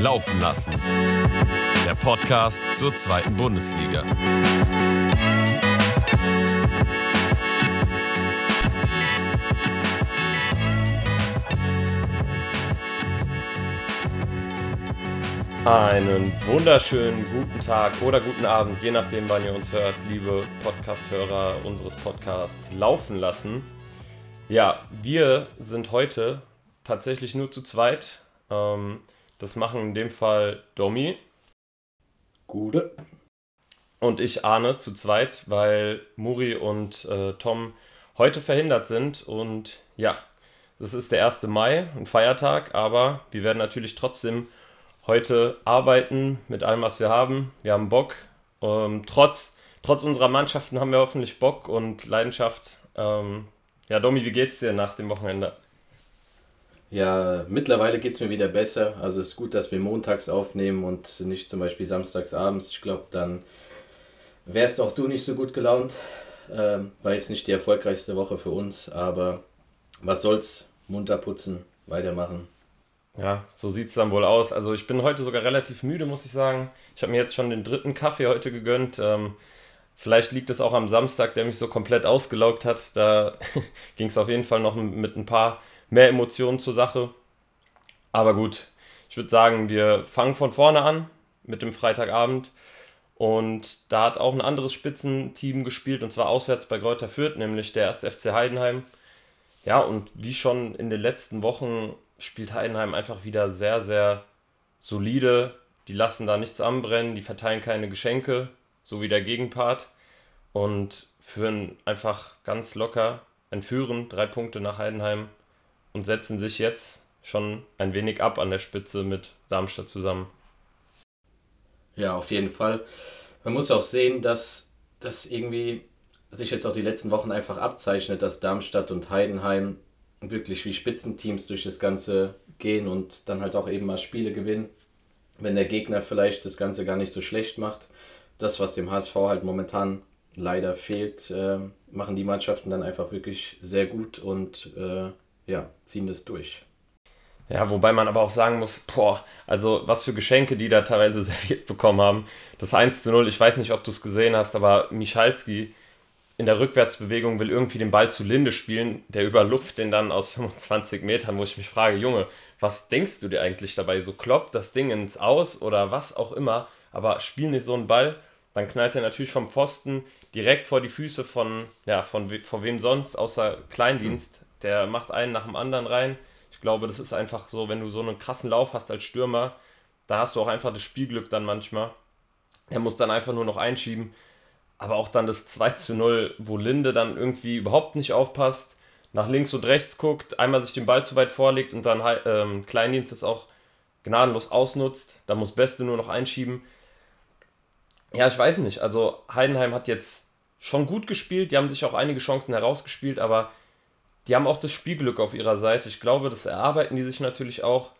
Laufen lassen. Der Podcast zur zweiten Bundesliga. Einen wunderschönen guten Tag oder guten Abend, je nachdem, wann ihr uns hört, liebe Podcast-Hörer unseres Podcasts Laufen lassen. Ja, wir sind heute tatsächlich nur zu zweit. Ähm, das machen in dem Fall Domi. Gute. Und ich Arne zu zweit, weil Muri und äh, Tom heute verhindert sind. Und ja, das ist der 1. Mai, ein Feiertag, aber wir werden natürlich trotzdem heute arbeiten mit allem, was wir haben. Wir haben Bock. Ähm, trotz, trotz unserer Mannschaften haben wir hoffentlich Bock und Leidenschaft. Ähm, ja, Domi, wie geht's dir nach dem Wochenende? Ja, mittlerweile geht es mir wieder besser. Also es ist gut, dass wir montags aufnehmen und nicht zum Beispiel samstags abends. Ich glaube, dann wärst auch du nicht so gut gelaunt. Ähm, war jetzt nicht die erfolgreichste Woche für uns, aber was soll's? Munter putzen, weitermachen. Ja, so sieht es dann wohl aus. Also ich bin heute sogar relativ müde, muss ich sagen. Ich habe mir jetzt schon den dritten Kaffee heute gegönnt. Ähm, vielleicht liegt es auch am Samstag, der mich so komplett ausgelaugt hat. Da ging es auf jeden Fall noch mit ein paar mehr Emotionen zur Sache. Aber gut, ich würde sagen, wir fangen von vorne an mit dem Freitagabend. Und da hat auch ein anderes Spitzenteam gespielt, und zwar auswärts bei Greuther Fürth, nämlich der erste FC Heidenheim. Ja, und wie schon in den letzten Wochen spielt Heidenheim einfach wieder sehr, sehr solide. Die lassen da nichts anbrennen, die verteilen keine Geschenke, so wie der Gegenpart. Und führen einfach ganz locker, entführen drei Punkte nach Heidenheim und setzen sich jetzt schon ein wenig ab an der Spitze mit Darmstadt zusammen. Ja, auf jeden Fall. Man muss auch sehen, dass das irgendwie sich jetzt auch die letzten Wochen einfach abzeichnet, dass Darmstadt und Heidenheim wirklich wie Spitzenteams durch das Ganze gehen und dann halt auch eben mal Spiele gewinnen, wenn der Gegner vielleicht das Ganze gar nicht so schlecht macht. Das, was dem HSV halt momentan leider fehlt, äh, machen die Mannschaften dann einfach wirklich sehr gut und äh, ja, ziehen das durch. Ja, wobei man aber auch sagen muss, boah, also was für Geschenke die da teilweise serviert bekommen haben. Das 1 zu 0, ich weiß nicht, ob du es gesehen hast, aber Michalski in der Rückwärtsbewegung will irgendwie den Ball zu Linde spielen, der überlupft den dann aus 25 Metern, wo ich mich frage, Junge, was denkst du dir eigentlich dabei? So kloppt das Ding ins Aus oder was auch immer, aber spiel nicht so einen Ball, dann knallt er natürlich vom Pfosten direkt vor die Füße von, ja, von, von wem sonst, außer Kleindienst. Der macht einen nach dem anderen rein. Ich glaube, das ist einfach so, wenn du so einen krassen Lauf hast als Stürmer, da hast du auch einfach das Spielglück dann manchmal. Er muss dann einfach nur noch einschieben aber auch dann das 2 zu 0, wo Linde dann irgendwie überhaupt nicht aufpasst, nach links und rechts guckt, einmal sich den Ball zu weit vorlegt und dann ähm, Kleindienst es auch gnadenlos ausnutzt. Da muss Beste nur noch einschieben. Ja, ich weiß nicht. Also Heidenheim hat jetzt schon gut gespielt. Die haben sich auch einige Chancen herausgespielt, aber die haben auch das Spielglück auf ihrer Seite. Ich glaube, das erarbeiten die sich natürlich auch.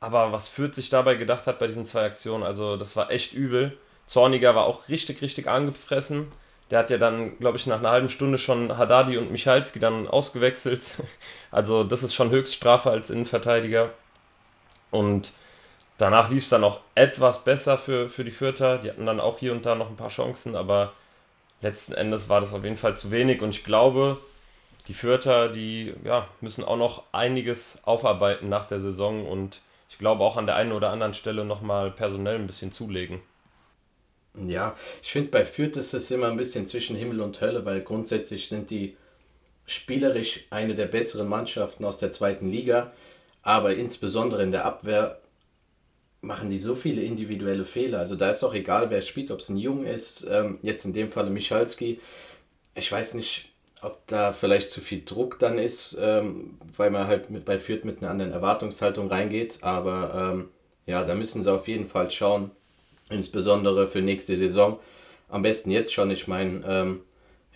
Aber was Fürth sich dabei gedacht hat bei diesen zwei Aktionen, also das war echt übel. Zorniger war auch richtig, richtig angefressen. Der hat ja dann, glaube ich, nach einer halben Stunde schon Haddadi und Michalski dann ausgewechselt. Also das ist schon Höchststrafe als Innenverteidiger. Und danach lief es dann auch etwas besser für, für die Fürther. Die hatten dann auch hier und da noch ein paar Chancen, aber letzten Endes war das auf jeden Fall zu wenig. Und ich glaube, die Fürther, die ja, müssen auch noch einiges aufarbeiten nach der Saison und ich glaube auch an der einen oder anderen Stelle nochmal personell ein bisschen zulegen. Ja, ich finde, bei Fürth ist es immer ein bisschen zwischen Himmel und Hölle, weil grundsätzlich sind die spielerisch eine der besseren Mannschaften aus der zweiten Liga, aber insbesondere in der Abwehr machen die so viele individuelle Fehler. Also da ist auch egal, wer spielt, ob es ein Jung ist, ähm, jetzt in dem Falle Michalski. Ich weiß nicht, ob da vielleicht zu viel Druck dann ist, ähm, weil man halt mit, bei Fürth mit einer anderen Erwartungshaltung reingeht, aber ähm, ja, da müssen sie auf jeden Fall schauen, insbesondere für nächste Saison. Am besten jetzt schon. Ich meine, ähm,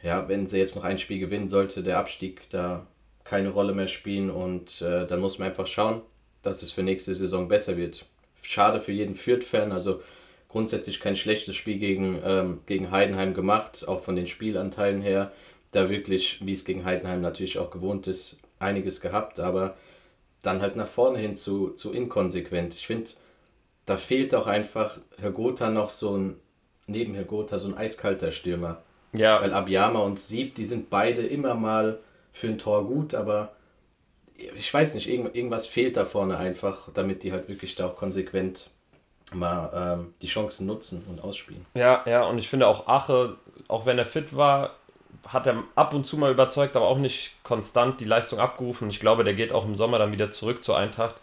ja, wenn sie jetzt noch ein Spiel gewinnen sollte, der Abstieg da keine Rolle mehr spielen und äh, dann muss man einfach schauen, dass es für nächste Saison besser wird. Schade für jeden Fürth-Fan, also grundsätzlich kein schlechtes Spiel gegen, ähm, gegen Heidenheim gemacht, auch von den Spielanteilen her. Da wirklich, wie es gegen Heidenheim natürlich auch gewohnt ist, einiges gehabt, aber dann halt nach vorne hin zu, zu inkonsequent. Ich finde, da fehlt auch einfach Herr Gotha noch so ein, neben Herr Gotha so ein eiskalter Stürmer. Ja. Weil Abiyama und Sieb, die sind beide immer mal für ein Tor gut, aber ich weiß nicht, irgend, irgendwas fehlt da vorne einfach, damit die halt wirklich da auch konsequent mal ähm, die Chancen nutzen und ausspielen. Ja, ja, und ich finde auch Ache, auch wenn er fit war, hat er ab und zu mal überzeugt, aber auch nicht konstant die Leistung abgerufen. Ich glaube, der geht auch im Sommer dann wieder zurück zur Eintracht.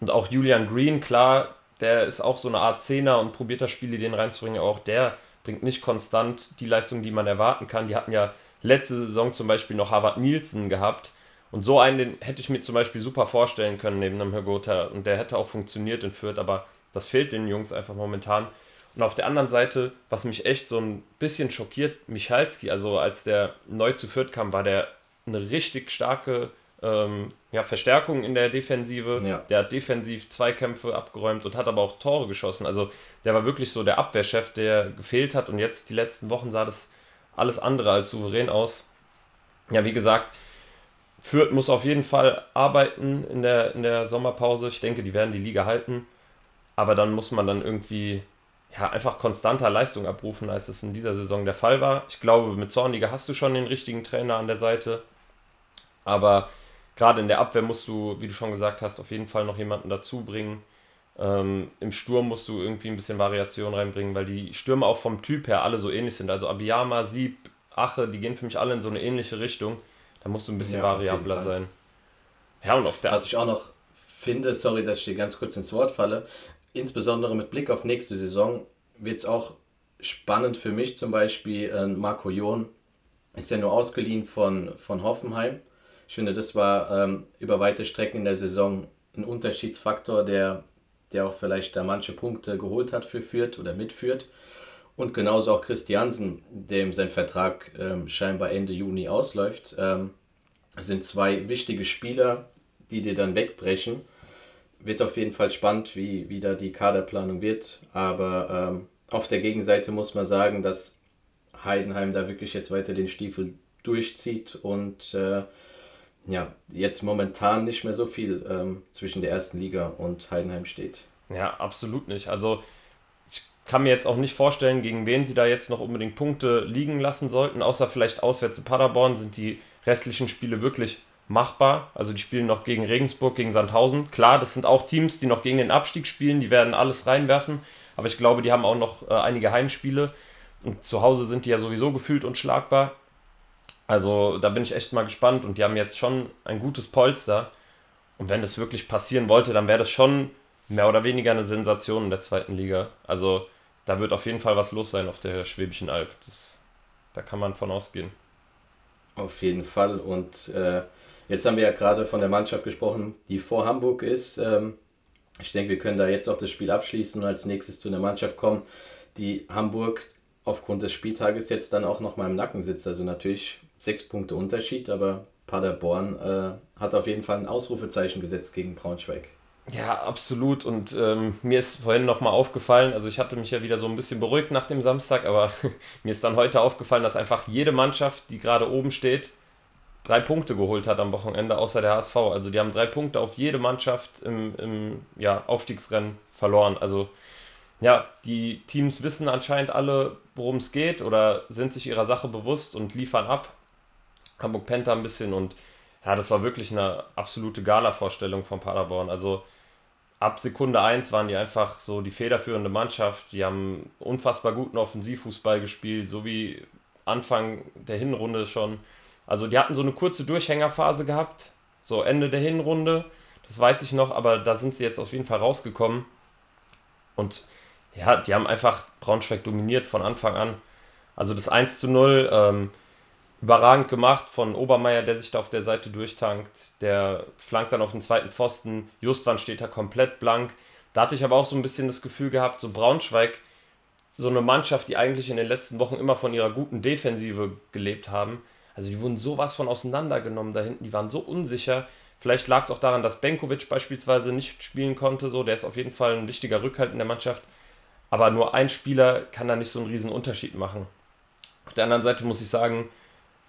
Und auch Julian Green, klar, der ist auch so eine Art Zehner und probiert das Spiel den reinzubringen. Auch der bringt nicht konstant die Leistung, die man erwarten kann. Die hatten ja letzte Saison zum Beispiel noch Harvard Nielsen gehabt. Und so einen den hätte ich mir zum Beispiel super vorstellen können neben einem Hergotha. Und der hätte auch funktioniert in Fürth, aber das fehlt den Jungs einfach momentan. Und auf der anderen Seite, was mich echt so ein bisschen schockiert, Michalski, also als der neu zu Fürth kam, war der eine richtig starke ähm, ja, Verstärkung in der Defensive. Ja. Der hat defensiv Zweikämpfe abgeräumt und hat aber auch Tore geschossen. Also der war wirklich so der Abwehrchef, der gefehlt hat. Und jetzt die letzten Wochen sah das alles andere als souverän aus. Ja, wie gesagt, Fürth muss auf jeden Fall arbeiten in der, in der Sommerpause. Ich denke, die werden die Liga halten. Aber dann muss man dann irgendwie ja, einfach konstanter Leistung abrufen, als es in dieser Saison der Fall war. Ich glaube, mit Zorniger hast du schon den richtigen Trainer an der Seite. Aber gerade in der Abwehr musst du, wie du schon gesagt hast, auf jeden Fall noch jemanden dazu bringen. Ähm, Im Sturm musst du irgendwie ein bisschen Variation reinbringen, weil die Stürme auch vom Typ her alle so ähnlich sind. Also Abiyama, Sieb, Ache, die gehen für mich alle in so eine ähnliche Richtung. Da musst du ein bisschen ja, variabler sein. Ja, und auf der Was ich auch noch finde, sorry, dass ich dir ganz kurz ins Wort falle, insbesondere mit Blick auf nächste Saison wird es auch spannend für mich zum Beispiel. Äh, Marco Jon ist ja nur ausgeliehen von, von Hoffenheim. Ich finde, das war ähm, über weite Strecken in der Saison ein Unterschiedsfaktor, der, der auch vielleicht da manche Punkte geholt hat für Fürth oder mitführt. Und genauso auch Christiansen, dem sein Vertrag ähm, scheinbar Ende Juni ausläuft, ähm, sind zwei wichtige Spieler, die dir dann wegbrechen wird auf jeden Fall spannend, wie, wie da die Kaderplanung wird. Aber ähm, auf der Gegenseite muss man sagen, dass Heidenheim da wirklich jetzt weiter den Stiefel durchzieht und äh, ja, jetzt momentan nicht mehr so viel ähm, zwischen der ersten Liga und Heidenheim steht. Ja, absolut nicht. Also ich kann mir jetzt auch nicht vorstellen, gegen wen sie da jetzt noch unbedingt Punkte liegen lassen sollten, außer vielleicht auswärts in Paderborn sind die restlichen Spiele wirklich machbar. Also die spielen noch gegen Regensburg, gegen Sandhausen. Klar, das sind auch Teams, die noch gegen den Abstieg spielen, die werden alles reinwerfen. Aber ich glaube, die haben auch noch äh, einige Heimspiele. Und zu Hause sind die ja sowieso gefühlt unschlagbar. Also da bin ich echt mal gespannt. Und die haben jetzt schon ein gutes Polster. Und wenn das wirklich passieren wollte, dann wäre das schon mehr oder weniger eine Sensation in der zweiten Liga. Also da wird auf jeden Fall was los sein auf der Schwäbischen Alb. Das, da kann man von ausgehen. Auf jeden Fall. Und äh, Jetzt haben wir ja gerade von der Mannschaft gesprochen, die vor Hamburg ist. Ähm, ich denke, wir können da jetzt auch das Spiel abschließen und als nächstes zu einer Mannschaft kommen, die Hamburg aufgrund des Spieltages jetzt dann auch noch mal im Nacken sitzt. Also natürlich sechs Punkte Unterschied, aber Paderborn äh, hat auf jeden Fall ein Ausrufezeichen gesetzt gegen Braunschweig. Ja, absolut. Und ähm, mir ist vorhin nochmal aufgefallen, also ich hatte mich ja wieder so ein bisschen beruhigt nach dem Samstag, aber mir ist dann heute aufgefallen, dass einfach jede Mannschaft, die gerade oben steht, drei Punkte geholt hat am Wochenende, außer der HSV. Also die haben drei Punkte auf jede Mannschaft im, im ja, Aufstiegsrennen verloren. Also ja, die Teams wissen anscheinend alle, worum es geht oder sind sich ihrer Sache bewusst und liefern ab. Hamburg Penta ein bisschen und ja, das war wirklich eine absolute Gala-Vorstellung von Paderborn. Also ab Sekunde 1 waren die einfach so die federführende Mannschaft. Die haben unfassbar guten Offensivfußball gespielt, so wie Anfang der Hinrunde schon. Also die hatten so eine kurze Durchhängerphase gehabt, so Ende der Hinrunde, das weiß ich noch, aber da sind sie jetzt auf jeden Fall rausgekommen. Und ja, die haben einfach Braunschweig dominiert von Anfang an. Also das 1 zu 0, ähm, überragend gemacht von Obermeier, der sich da auf der Seite durchtankt. Der flankt dann auf den zweiten Pfosten. Justwan steht da komplett blank. Da hatte ich aber auch so ein bisschen das Gefühl gehabt, so Braunschweig, so eine Mannschaft, die eigentlich in den letzten Wochen immer von ihrer guten Defensive gelebt haben, also die wurden sowas von auseinandergenommen da hinten, die waren so unsicher. Vielleicht lag es auch daran, dass Benkovic beispielsweise nicht spielen konnte, so, der ist auf jeden Fall ein wichtiger Rückhalt in der Mannschaft. Aber nur ein Spieler kann da nicht so einen riesen Unterschied machen. Auf der anderen Seite muss ich sagen,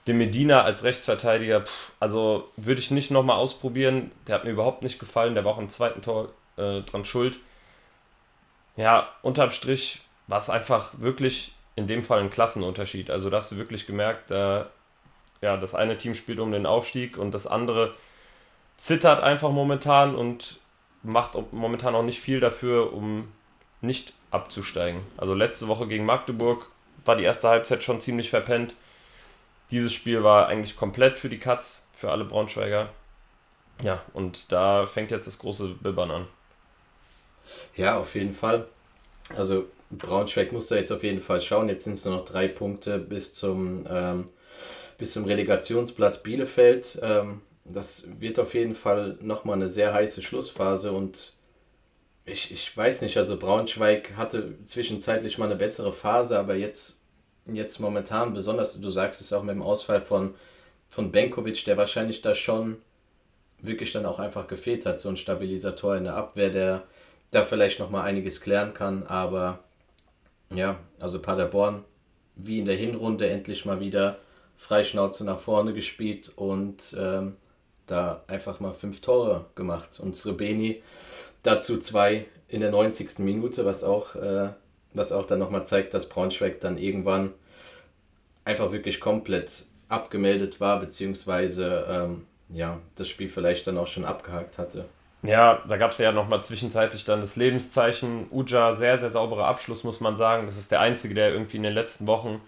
den Medina als Rechtsverteidiger, pff, also würde ich nicht nochmal ausprobieren. Der hat mir überhaupt nicht gefallen. Der war auch im zweiten Tor äh, dran schuld. ja, unterm Strich war es einfach wirklich in dem Fall ein Klassenunterschied. Also da hast du wirklich gemerkt, äh, ja, das eine Team spielt um den Aufstieg und das andere zittert einfach momentan und macht momentan auch nicht viel dafür, um nicht abzusteigen. Also letzte Woche gegen Magdeburg war die erste Halbzeit schon ziemlich verpennt. Dieses Spiel war eigentlich komplett für die Katz, für alle Braunschweiger. Ja, und da fängt jetzt das große Bibbern an. Ja, auf jeden Fall. Also Braunschweig muss da jetzt auf jeden Fall schauen. Jetzt sind es nur noch drei Punkte bis zum, ähm, bis zum Relegationsplatz Bielefeld. Ähm, das wird auf jeden Fall nochmal eine sehr heiße Schlussphase und ich, ich weiß nicht, also Braunschweig hatte zwischenzeitlich mal eine bessere Phase, aber jetzt, jetzt momentan, besonders, du sagst es auch mit dem Ausfall von, von Benkovic, der wahrscheinlich da schon wirklich dann auch einfach gefehlt hat, so ein Stabilisator in der Abwehr, der da vielleicht nochmal einiges klären kann, aber ja, also Paderborn wie in der Hinrunde endlich mal wieder Freischnauze nach vorne gespielt und ähm, da einfach mal fünf Tore gemacht. Und Srebeni dazu zwei in der 90. Minute, was auch, äh, was auch dann nochmal zeigt, dass Braunschweig dann irgendwann einfach wirklich komplett abgemeldet war, beziehungsweise ähm, ja, das Spiel vielleicht dann auch schon abgehakt hatte. Ja, da gab es ja nochmal zwischenzeitlich dann das Lebenszeichen. Uja, sehr, sehr sauberer Abschluss, muss man sagen. Das ist der einzige, der irgendwie in den letzten Wochen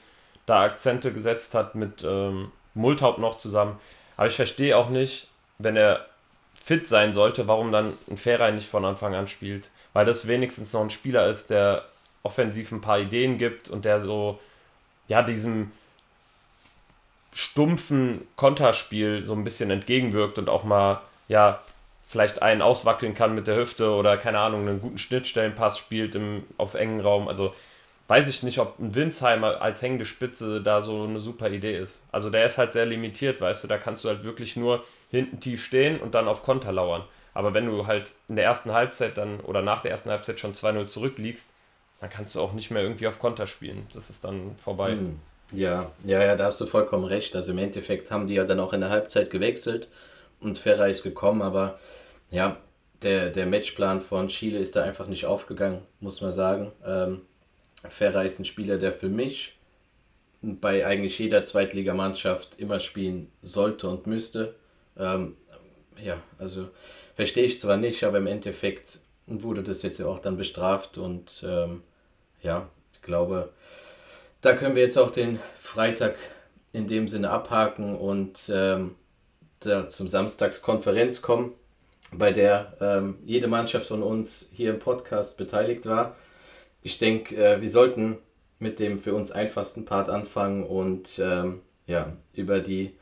da Akzente gesetzt hat mit ähm, Multhaupt noch zusammen. Aber ich verstehe auch nicht, wenn er fit sein sollte, warum dann ein Ferein nicht von Anfang an spielt. Weil das wenigstens noch ein Spieler ist, der offensiv ein paar Ideen gibt und der so, ja, diesem stumpfen Konterspiel so ein bisschen entgegenwirkt und auch mal, ja, vielleicht einen auswackeln kann mit der Hüfte oder keine Ahnung, einen guten Schnittstellenpass spielt im, auf engen Raum. Also weiß ich nicht, ob ein Winsheimer als hängende Spitze da so eine super Idee ist. Also der ist halt sehr limitiert, weißt du, da kannst du halt wirklich nur hinten tief stehen und dann auf Konter lauern. Aber wenn du halt in der ersten Halbzeit dann oder nach der ersten Halbzeit schon 2-0 zurückliegst, dann kannst du auch nicht mehr irgendwie auf Konter spielen. Das ist dann vorbei. Hm. Ja, ja, ja, da hast du vollkommen recht. Also im Endeffekt haben die ja dann auch in der Halbzeit gewechselt und Ferrer ist gekommen, aber ja, der, der Matchplan von Chile ist da einfach nicht aufgegangen, muss man sagen. Ähm, Ferrer ist ein Spieler, der für mich bei eigentlich jeder Zweitligamannschaft immer spielen sollte und müsste. Ähm, ja, also verstehe ich zwar nicht, aber im Endeffekt wurde das jetzt ja auch dann bestraft und ähm, ja, ich glaube, da können wir jetzt auch den Freitag in dem Sinne abhaken und ähm, da zum Samstagskonferenz kommen, bei der ähm, jede Mannschaft von uns hier im Podcast beteiligt war. Ich denke, äh, wir sollten mit dem für uns einfachsten Part anfangen und ähm, ja, über die,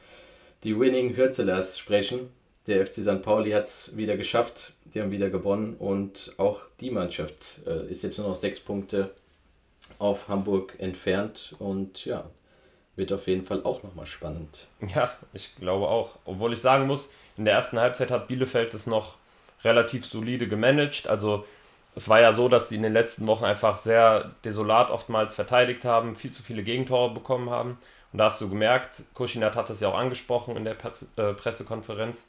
die Winning Hürzelers sprechen. Der FC St. Pauli hat es wieder geschafft, die haben wieder gewonnen und auch die Mannschaft äh, ist jetzt nur noch sechs Punkte auf Hamburg entfernt und ja, wird auf jeden Fall auch nochmal spannend. Ja, ich glaube auch. Obwohl ich sagen muss, in der ersten Halbzeit hat Bielefeld es noch relativ solide gemanagt. Also es war ja so, dass die in den letzten Wochen einfach sehr desolat oftmals verteidigt haben, viel zu viele Gegentore bekommen haben. Und da hast du gemerkt, Kuschinat hat es ja auch angesprochen in der äh, Pressekonferenz,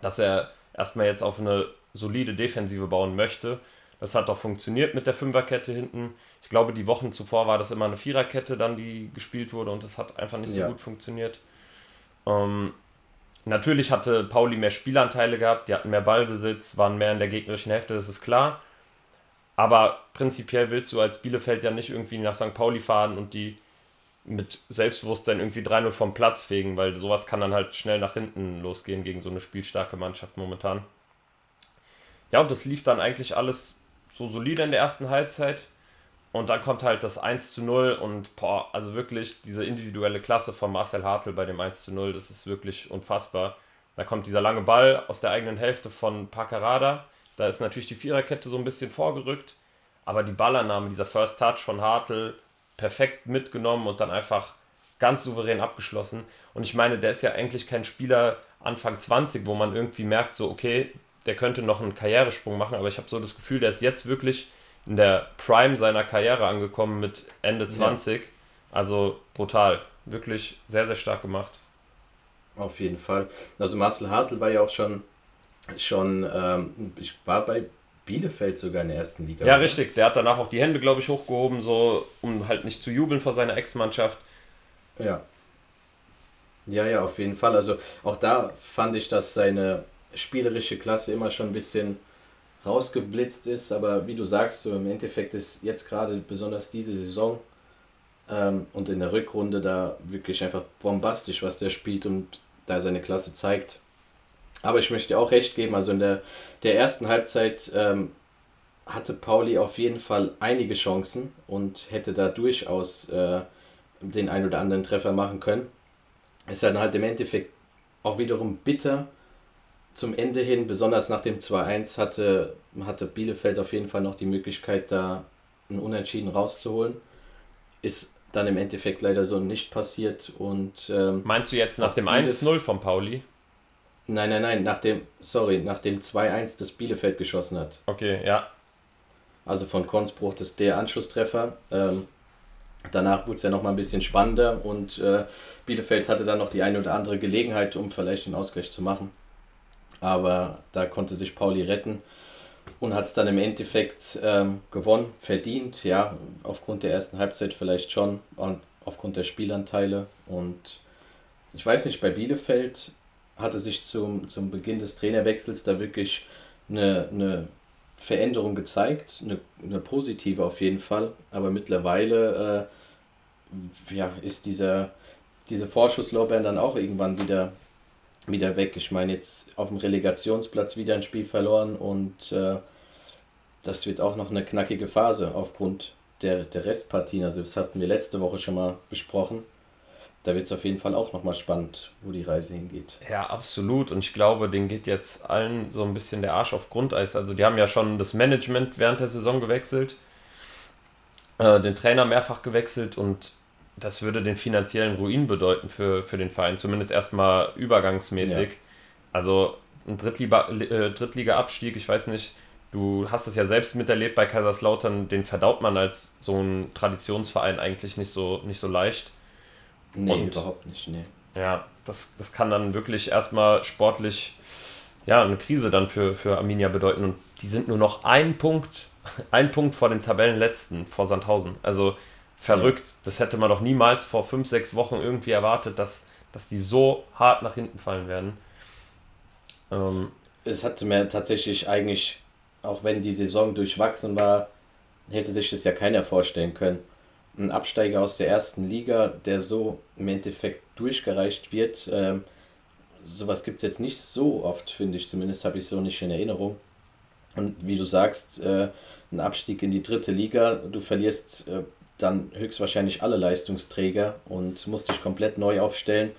dass er erstmal jetzt auf eine solide Defensive bauen möchte. Das hat doch funktioniert mit der Fünferkette hinten. Ich glaube, die Wochen zuvor war das immer eine Viererkette dann, die gespielt wurde und das hat einfach nicht so ja. gut funktioniert. Ähm, natürlich hatte Pauli mehr Spielanteile gehabt, die hatten mehr Ballbesitz, waren mehr in der gegnerischen Hälfte, das ist klar. Aber prinzipiell willst du als Bielefeld ja nicht irgendwie nach St. Pauli fahren und die mit Selbstbewusstsein irgendwie 3-0 vom Platz fegen, weil sowas kann dann halt schnell nach hinten losgehen gegen so eine spielstarke Mannschaft momentan. Ja, und das lief dann eigentlich alles so solide in der ersten Halbzeit. Und dann kommt halt das 1 zu 0 und boah, also wirklich diese individuelle Klasse von Marcel Hartl bei dem 1 zu 0, das ist wirklich unfassbar. Da kommt dieser lange Ball aus der eigenen Hälfte von Pacarada. Da ist natürlich die Viererkette so ein bisschen vorgerückt, aber die Ballannahme, dieser First Touch von Hartl, perfekt mitgenommen und dann einfach ganz souverän abgeschlossen. Und ich meine, der ist ja eigentlich kein Spieler Anfang 20, wo man irgendwie merkt, so, okay, der könnte noch einen Karrieresprung machen, aber ich habe so das Gefühl, der ist jetzt wirklich in der Prime seiner Karriere angekommen mit Ende 20. Ja. Also brutal. Wirklich sehr, sehr stark gemacht. Auf jeden Fall. Also Marcel Hartl war ja auch schon, schon ähm, ich war bei Bielefeld sogar in der ersten Liga. Ja, richtig. Der hat danach auch die Hände, glaube ich, hochgehoben, so um halt nicht zu jubeln vor seiner Ex-Mannschaft. Ja. Ja, ja, auf jeden Fall. Also auch da fand ich, dass seine spielerische Klasse immer schon ein bisschen rausgeblitzt ist. Aber wie du sagst, so im Endeffekt ist jetzt gerade besonders diese Saison ähm, und in der Rückrunde da wirklich einfach bombastisch, was der spielt und da seine Klasse zeigt. Aber ich möchte auch recht geben, also in der, der ersten Halbzeit ähm, hatte Pauli auf jeden Fall einige Chancen und hätte da durchaus äh, den ein oder anderen Treffer machen können. Ist dann halt im Endeffekt auch wiederum bitter zum Ende hin, besonders nach dem 2-1, hatte, hatte Bielefeld auf jeden Fall noch die Möglichkeit, da einen Unentschieden rauszuholen. Ist dann im Endeffekt leider so nicht passiert. Und, ähm, Meinst du jetzt nach dem 1-0 von Pauli? Nein, nein, nein, nach dem, sorry, nach dem 2-1, das Bielefeld geschossen hat. Okay, ja. Also von Konsbruch das der Anschlusstreffer. Ähm, danach wurde es ja nochmal ein bisschen spannender und äh, Bielefeld hatte dann noch die eine oder andere Gelegenheit, um vielleicht den Ausgleich zu machen. Aber da konnte sich Pauli retten und hat es dann im Endeffekt ähm, gewonnen, verdient, ja, aufgrund der ersten Halbzeit vielleicht schon, und aufgrund der Spielanteile. Und ich weiß nicht, bei Bielefeld hatte sich zum, zum Beginn des Trainerwechsels da wirklich eine, eine Veränderung gezeigt, eine, eine positive auf jeden Fall, aber mittlerweile äh, ja, ist dieser, diese Vorschusslorbeeren dann auch irgendwann wieder, wieder weg. Ich meine, jetzt auf dem Relegationsplatz wieder ein Spiel verloren und äh, das wird auch noch eine knackige Phase aufgrund der, der Restpartien. Also das hatten wir letzte Woche schon mal besprochen da wird es auf jeden Fall auch nochmal spannend, wo die Reise hingeht. Ja, absolut. Und ich glaube, denen geht jetzt allen so ein bisschen der Arsch auf Grundeis. Also die haben ja schon das Management während der Saison gewechselt, äh, den Trainer mehrfach gewechselt und das würde den finanziellen Ruin bedeuten für, für den Verein, zumindest erstmal übergangsmäßig. Ja. Also ein äh, Drittliga-Abstieg, ich weiß nicht, du hast es ja selbst miterlebt bei Kaiserslautern, den verdaut man als so ein Traditionsverein eigentlich nicht so, nicht so leicht. Nee, und, überhaupt nicht, nee. Ja, das, das kann dann wirklich erstmal sportlich ja, eine Krise dann für, für Arminia bedeuten. Und die sind nur noch ein Punkt, ein Punkt vor dem Tabellenletzten, vor Sandhausen. Also verrückt. Das hätte man doch niemals vor fünf, sechs Wochen irgendwie erwartet, dass, dass die so hart nach hinten fallen werden. Ähm, es hatte mir tatsächlich eigentlich, auch wenn die Saison durchwachsen war, hätte sich das ja keiner vorstellen können ein Absteiger aus der ersten Liga, der so im Endeffekt durchgereicht wird. Ähm, sowas gibt es jetzt nicht so oft, finde ich. Zumindest habe ich so nicht in Erinnerung. Und wie du sagst, äh, ein Abstieg in die dritte Liga, du verlierst äh, dann höchstwahrscheinlich alle Leistungsträger und musst dich komplett neu aufstellen.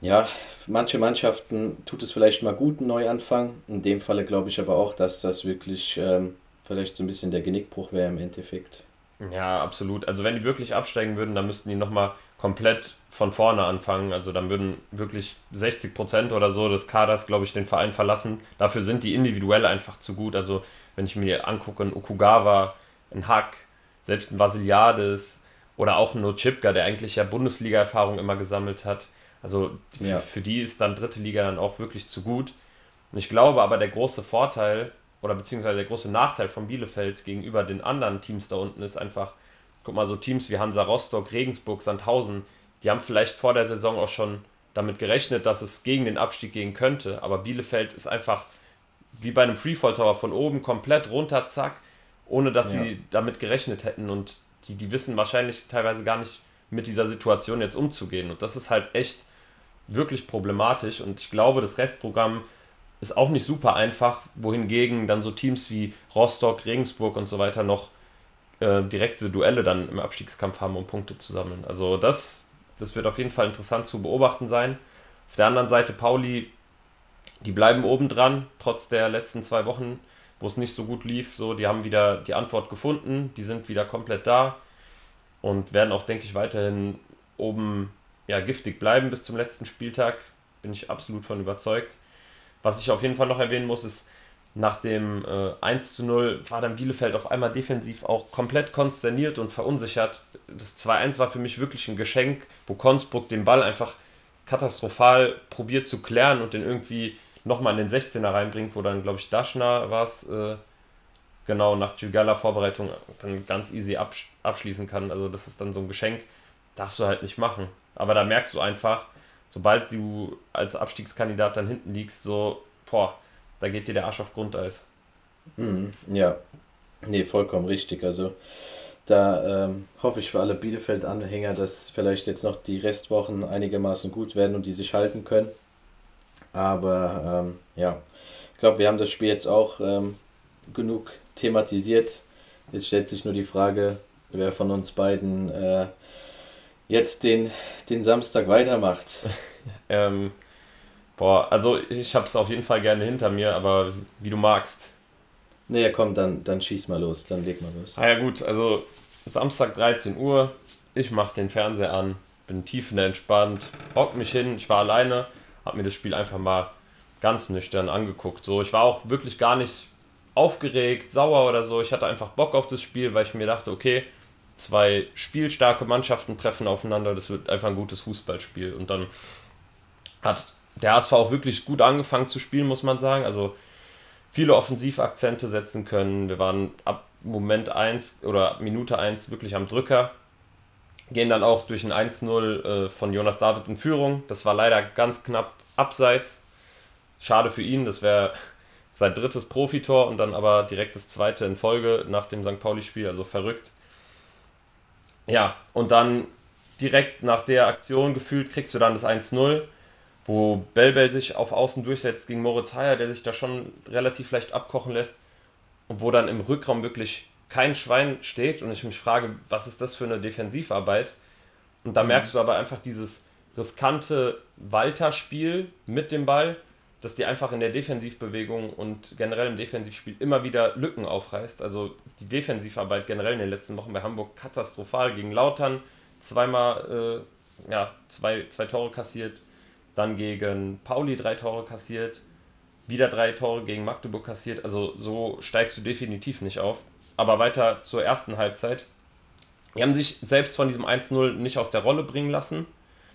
Ja, manche Mannschaften tut es vielleicht mal gut, einen Neuanfang. In dem Falle glaube ich aber auch, dass das wirklich ähm, vielleicht so ein bisschen der Genickbruch wäre im Endeffekt. Ja, absolut. Also wenn die wirklich absteigen würden, dann müssten die nochmal komplett von vorne anfangen. Also dann würden wirklich 60 Prozent oder so des Kaders, glaube ich, den Verein verlassen. Dafür sind die individuell einfach zu gut. Also wenn ich mir angucke, ein Okugawa, ein Hack, selbst ein Vasiliades oder auch ein Nochipka, der eigentlich ja Bundesliga-Erfahrung immer gesammelt hat. Also ja. für die ist dann dritte Liga dann auch wirklich zu gut. Und ich glaube aber, der große Vorteil oder beziehungsweise der große Nachteil von Bielefeld gegenüber den anderen Teams da unten ist einfach, guck mal, so Teams wie Hansa Rostock, Regensburg, Sandhausen, die haben vielleicht vor der Saison auch schon damit gerechnet, dass es gegen den Abstieg gehen könnte, aber Bielefeld ist einfach wie bei einem Freefall Tower von oben komplett runter, zack, ohne dass ja. sie damit gerechnet hätten und die, die wissen wahrscheinlich teilweise gar nicht mit dieser Situation jetzt umzugehen und das ist halt echt wirklich problematisch und ich glaube, das Restprogramm ist auch nicht super einfach, wohingegen dann so Teams wie Rostock, Regensburg und so weiter noch äh, direkte Duelle dann im Abstiegskampf haben, um Punkte zu sammeln. Also das, das wird auf jeden Fall interessant zu beobachten sein. Auf der anderen Seite Pauli, die bleiben oben dran, trotz der letzten zwei Wochen, wo es nicht so gut lief. So, die haben wieder die Antwort gefunden, die sind wieder komplett da und werden auch, denke ich, weiterhin oben ja, giftig bleiben bis zum letzten Spieltag. Bin ich absolut von überzeugt. Was ich auf jeden Fall noch erwähnen muss, ist, nach dem äh, 1 zu 0 war dann Bielefeld auf einmal defensiv auch komplett konsterniert und verunsichert. Das 2-1 war für mich wirklich ein Geschenk, wo Konsbruck den Ball einfach katastrophal probiert zu klären und den irgendwie nochmal in den 16er reinbringt, wo dann, glaube ich, Daschner war es, äh, genau nach Gigala Vorbereitung dann ganz easy absch abschließen kann. Also das ist dann so ein Geschenk, darfst du halt nicht machen. Aber da merkst du einfach, sobald du als Abstiegskandidat dann hinten liegst, so, boah, da geht dir der Arsch auf Grundeis. Mhm, ja, nee, vollkommen richtig. Also da ähm, hoffe ich für alle Bielefeld-Anhänger, dass vielleicht jetzt noch die Restwochen einigermaßen gut werden und die sich halten können. Aber ähm, ja, ich glaube, wir haben das Spiel jetzt auch ähm, genug thematisiert. Jetzt stellt sich nur die Frage, wer von uns beiden äh, jetzt den, den Samstag weitermacht. ähm, boah, also ich habe es auf jeden Fall gerne hinter mir, aber wie du magst. Naja, komm, dann, dann schieß mal los, dann leg mal los. Ah ja gut, also Samstag 13 Uhr, ich mache den Fernseher an, bin tiefenentspannt, hock mich hin, ich war alleine, habe mir das Spiel einfach mal ganz nüchtern angeguckt. So, ich war auch wirklich gar nicht aufgeregt, sauer oder so. Ich hatte einfach Bock auf das Spiel, weil ich mir dachte, okay, zwei spielstarke Mannschaften treffen aufeinander, das wird einfach ein gutes Fußballspiel. Und dann hat der HSV auch wirklich gut angefangen zu spielen, muss man sagen. Also viele Offensivakzente setzen können. Wir waren ab Moment 1 oder Minute 1 wirklich am Drücker. Gehen dann auch durch ein 1-0 äh, von Jonas David in Führung. Das war leider ganz knapp abseits. Schade für ihn, das wäre sein drittes Profitor und dann aber direkt das zweite in Folge nach dem St. Pauli-Spiel, also verrückt. Ja, und dann direkt nach der Aktion gefühlt kriegst du dann das 1-0 wo Belbel sich auf Außen durchsetzt gegen Moritz Heyer, der sich da schon relativ leicht abkochen lässt und wo dann im Rückraum wirklich kein Schwein steht und ich mich frage, was ist das für eine Defensivarbeit? Und da mhm. merkst du aber einfach dieses riskante Walter-Spiel mit dem Ball, dass die einfach in der Defensivbewegung und generell im Defensivspiel immer wieder Lücken aufreißt. Also die Defensivarbeit generell in den letzten Wochen bei Hamburg katastrophal gegen Lautern, zweimal äh, ja, zwei, zwei Tore kassiert, dann gegen Pauli drei Tore kassiert, wieder drei Tore gegen Magdeburg kassiert. Also so steigst du definitiv nicht auf. Aber weiter zur ersten Halbzeit. Die haben sich selbst von diesem 1-0 nicht aus der Rolle bringen lassen.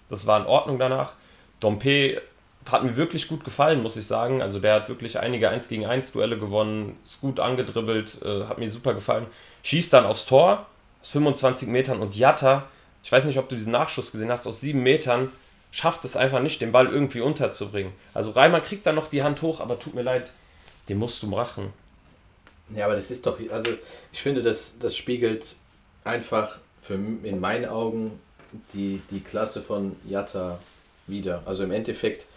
Das war in Ordnung danach. Dompe hat mir wirklich gut gefallen, muss ich sagen. Also der hat wirklich einige 1 gegen 1 Duelle gewonnen, ist gut angedribbelt, äh, hat mir super gefallen. Schießt dann aufs Tor aus 25 Metern und Jatta, ich weiß nicht, ob du diesen Nachschuss gesehen hast, aus 7 Metern schafft es einfach nicht, den Ball irgendwie unterzubringen. Also Reimann kriegt dann noch die Hand hoch, aber tut mir leid, den musst du machen. Ja, aber das ist doch, also ich finde, das, das spiegelt einfach für, in meinen Augen die, die Klasse von Jatta wieder. Also im Endeffekt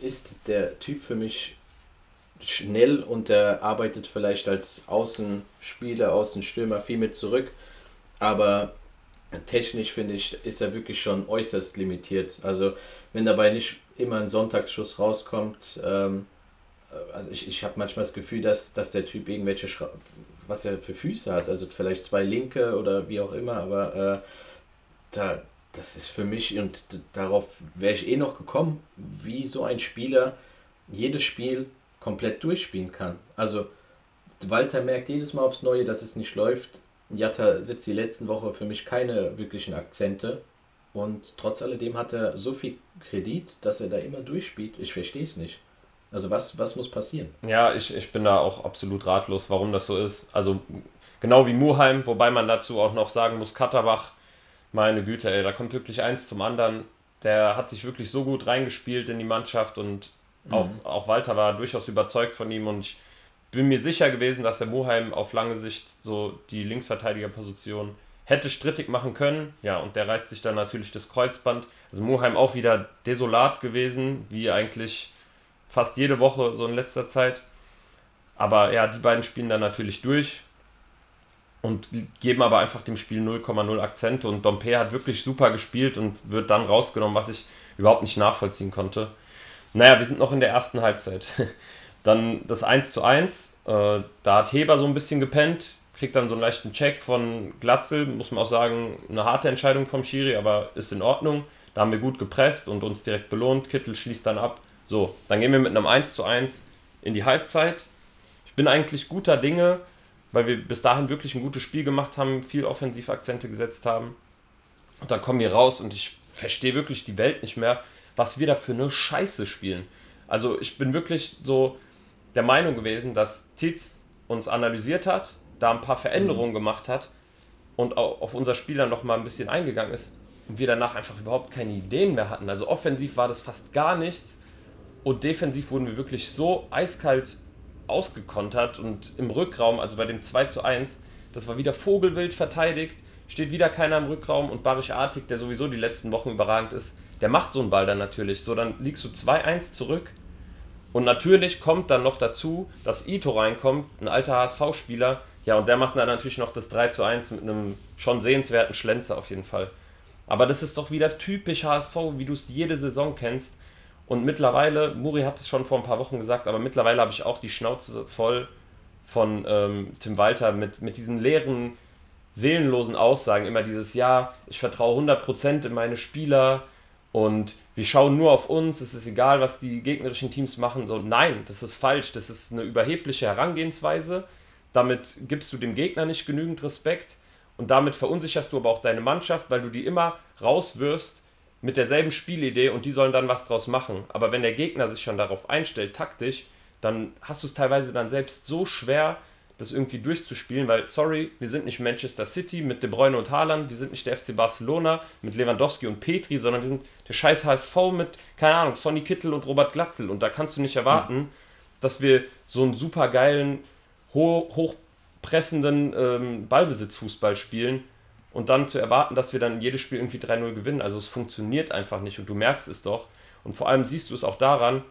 ist der Typ für mich schnell und er arbeitet vielleicht als Außenspieler, Außenstürmer viel mit zurück, aber technisch finde ich, ist er wirklich schon äußerst limitiert. Also wenn dabei nicht immer ein Sonntagsschuss rauskommt, ähm, äh, also ich, ich habe manchmal das Gefühl, dass, dass der Typ irgendwelche, Schra was er für Füße hat, also vielleicht zwei linke oder wie auch immer, aber äh, da, das ist für mich, und darauf wäre ich eh noch gekommen, wie so ein Spieler jedes Spiel komplett durchspielen kann. Also Walter merkt jedes Mal aufs Neue, dass es nicht läuft Jatta setzt die letzten Woche für mich keine wirklichen Akzente. Und trotz alledem hat er so viel Kredit, dass er da immer durchspielt. Ich verstehe es nicht. Also was, was muss passieren? Ja, ich, ich bin da auch absolut ratlos, warum das so ist. Also genau wie Muheim, wobei man dazu auch noch sagen muss, Katterbach, meine Güte, ey, da kommt wirklich eins zum anderen. Der hat sich wirklich so gut reingespielt in die Mannschaft und auch, mhm. auch Walter war durchaus überzeugt von ihm und ich bin mir sicher gewesen, dass der Moheim auf lange Sicht so die Linksverteidigerposition hätte strittig machen können. Ja, und der reißt sich dann natürlich das Kreuzband. Also Moheim auch wieder desolat gewesen, wie eigentlich fast jede Woche so in letzter Zeit. Aber ja, die beiden spielen dann natürlich durch und geben aber einfach dem Spiel 0,0 Akzente. Und Dompe hat wirklich super gespielt und wird dann rausgenommen, was ich überhaupt nicht nachvollziehen konnte. Naja, wir sind noch in der ersten Halbzeit. Dann das 1 zu 1, äh, da hat Heber so ein bisschen gepennt, kriegt dann so einen leichten Check von Glatzel, muss man auch sagen, eine harte Entscheidung vom Schiri, aber ist in Ordnung. Da haben wir gut gepresst und uns direkt belohnt. Kittel schließt dann ab. So, dann gehen wir mit einem 1 zu 1 in die Halbzeit. Ich bin eigentlich guter Dinge, weil wir bis dahin wirklich ein gutes Spiel gemacht haben, viel Offensivakzente gesetzt haben. Und dann kommen wir raus und ich verstehe wirklich die Welt nicht mehr, was wir da für eine Scheiße spielen. Also ich bin wirklich so der Meinung gewesen, dass Tietz uns analysiert hat, da ein paar Veränderungen mhm. gemacht hat und auf unser Spiel dann nochmal ein bisschen eingegangen ist und wir danach einfach überhaupt keine Ideen mehr hatten. Also offensiv war das fast gar nichts und defensiv wurden wir wirklich so eiskalt ausgekontert und im Rückraum, also bei dem 2 zu 1, das war wieder Vogelwild verteidigt, steht wieder keiner im Rückraum und Barisch Artig, der sowieso die letzten Wochen überragend ist, der macht so einen Ball dann natürlich. So, dann liegst du 2-1 zurück und natürlich kommt dann noch dazu, dass Ito reinkommt, ein alter HSV-Spieler, ja, und der macht dann natürlich noch das 3 zu 1 mit einem schon sehenswerten Schlenzer auf jeden Fall. Aber das ist doch wieder typisch HSV, wie du es jede Saison kennst. Und mittlerweile, Muri hat es schon vor ein paar Wochen gesagt, aber mittlerweile habe ich auch die Schnauze voll von ähm, Tim Walter mit, mit diesen leeren, seelenlosen Aussagen. Immer dieses, ja, ich vertraue 100% in meine Spieler und wir schauen nur auf uns, es ist egal, was die gegnerischen Teams machen. So, nein, das ist falsch, das ist eine überhebliche Herangehensweise. Damit gibst du dem Gegner nicht genügend Respekt und damit verunsicherst du aber auch deine Mannschaft, weil du die immer rauswirfst mit derselben Spielidee und die sollen dann was draus machen. Aber wenn der Gegner sich schon darauf einstellt, taktisch, dann hast du es teilweise dann selbst so schwer, das irgendwie durchzuspielen, weil, sorry, wir sind nicht Manchester City mit De Bruyne und Haaland, wir sind nicht der FC Barcelona mit Lewandowski und Petri, sondern wir sind der scheiß HSV mit, keine Ahnung, Sonny Kittel und Robert Glatzel. Und da kannst du nicht erwarten, mhm. dass wir so einen super geilen, ho hochpressenden ähm, Ballbesitzfußball spielen und dann zu erwarten, dass wir dann jedes Spiel irgendwie 3-0 gewinnen. Also es funktioniert einfach nicht und du merkst es doch. Und vor allem siehst du es auch daran,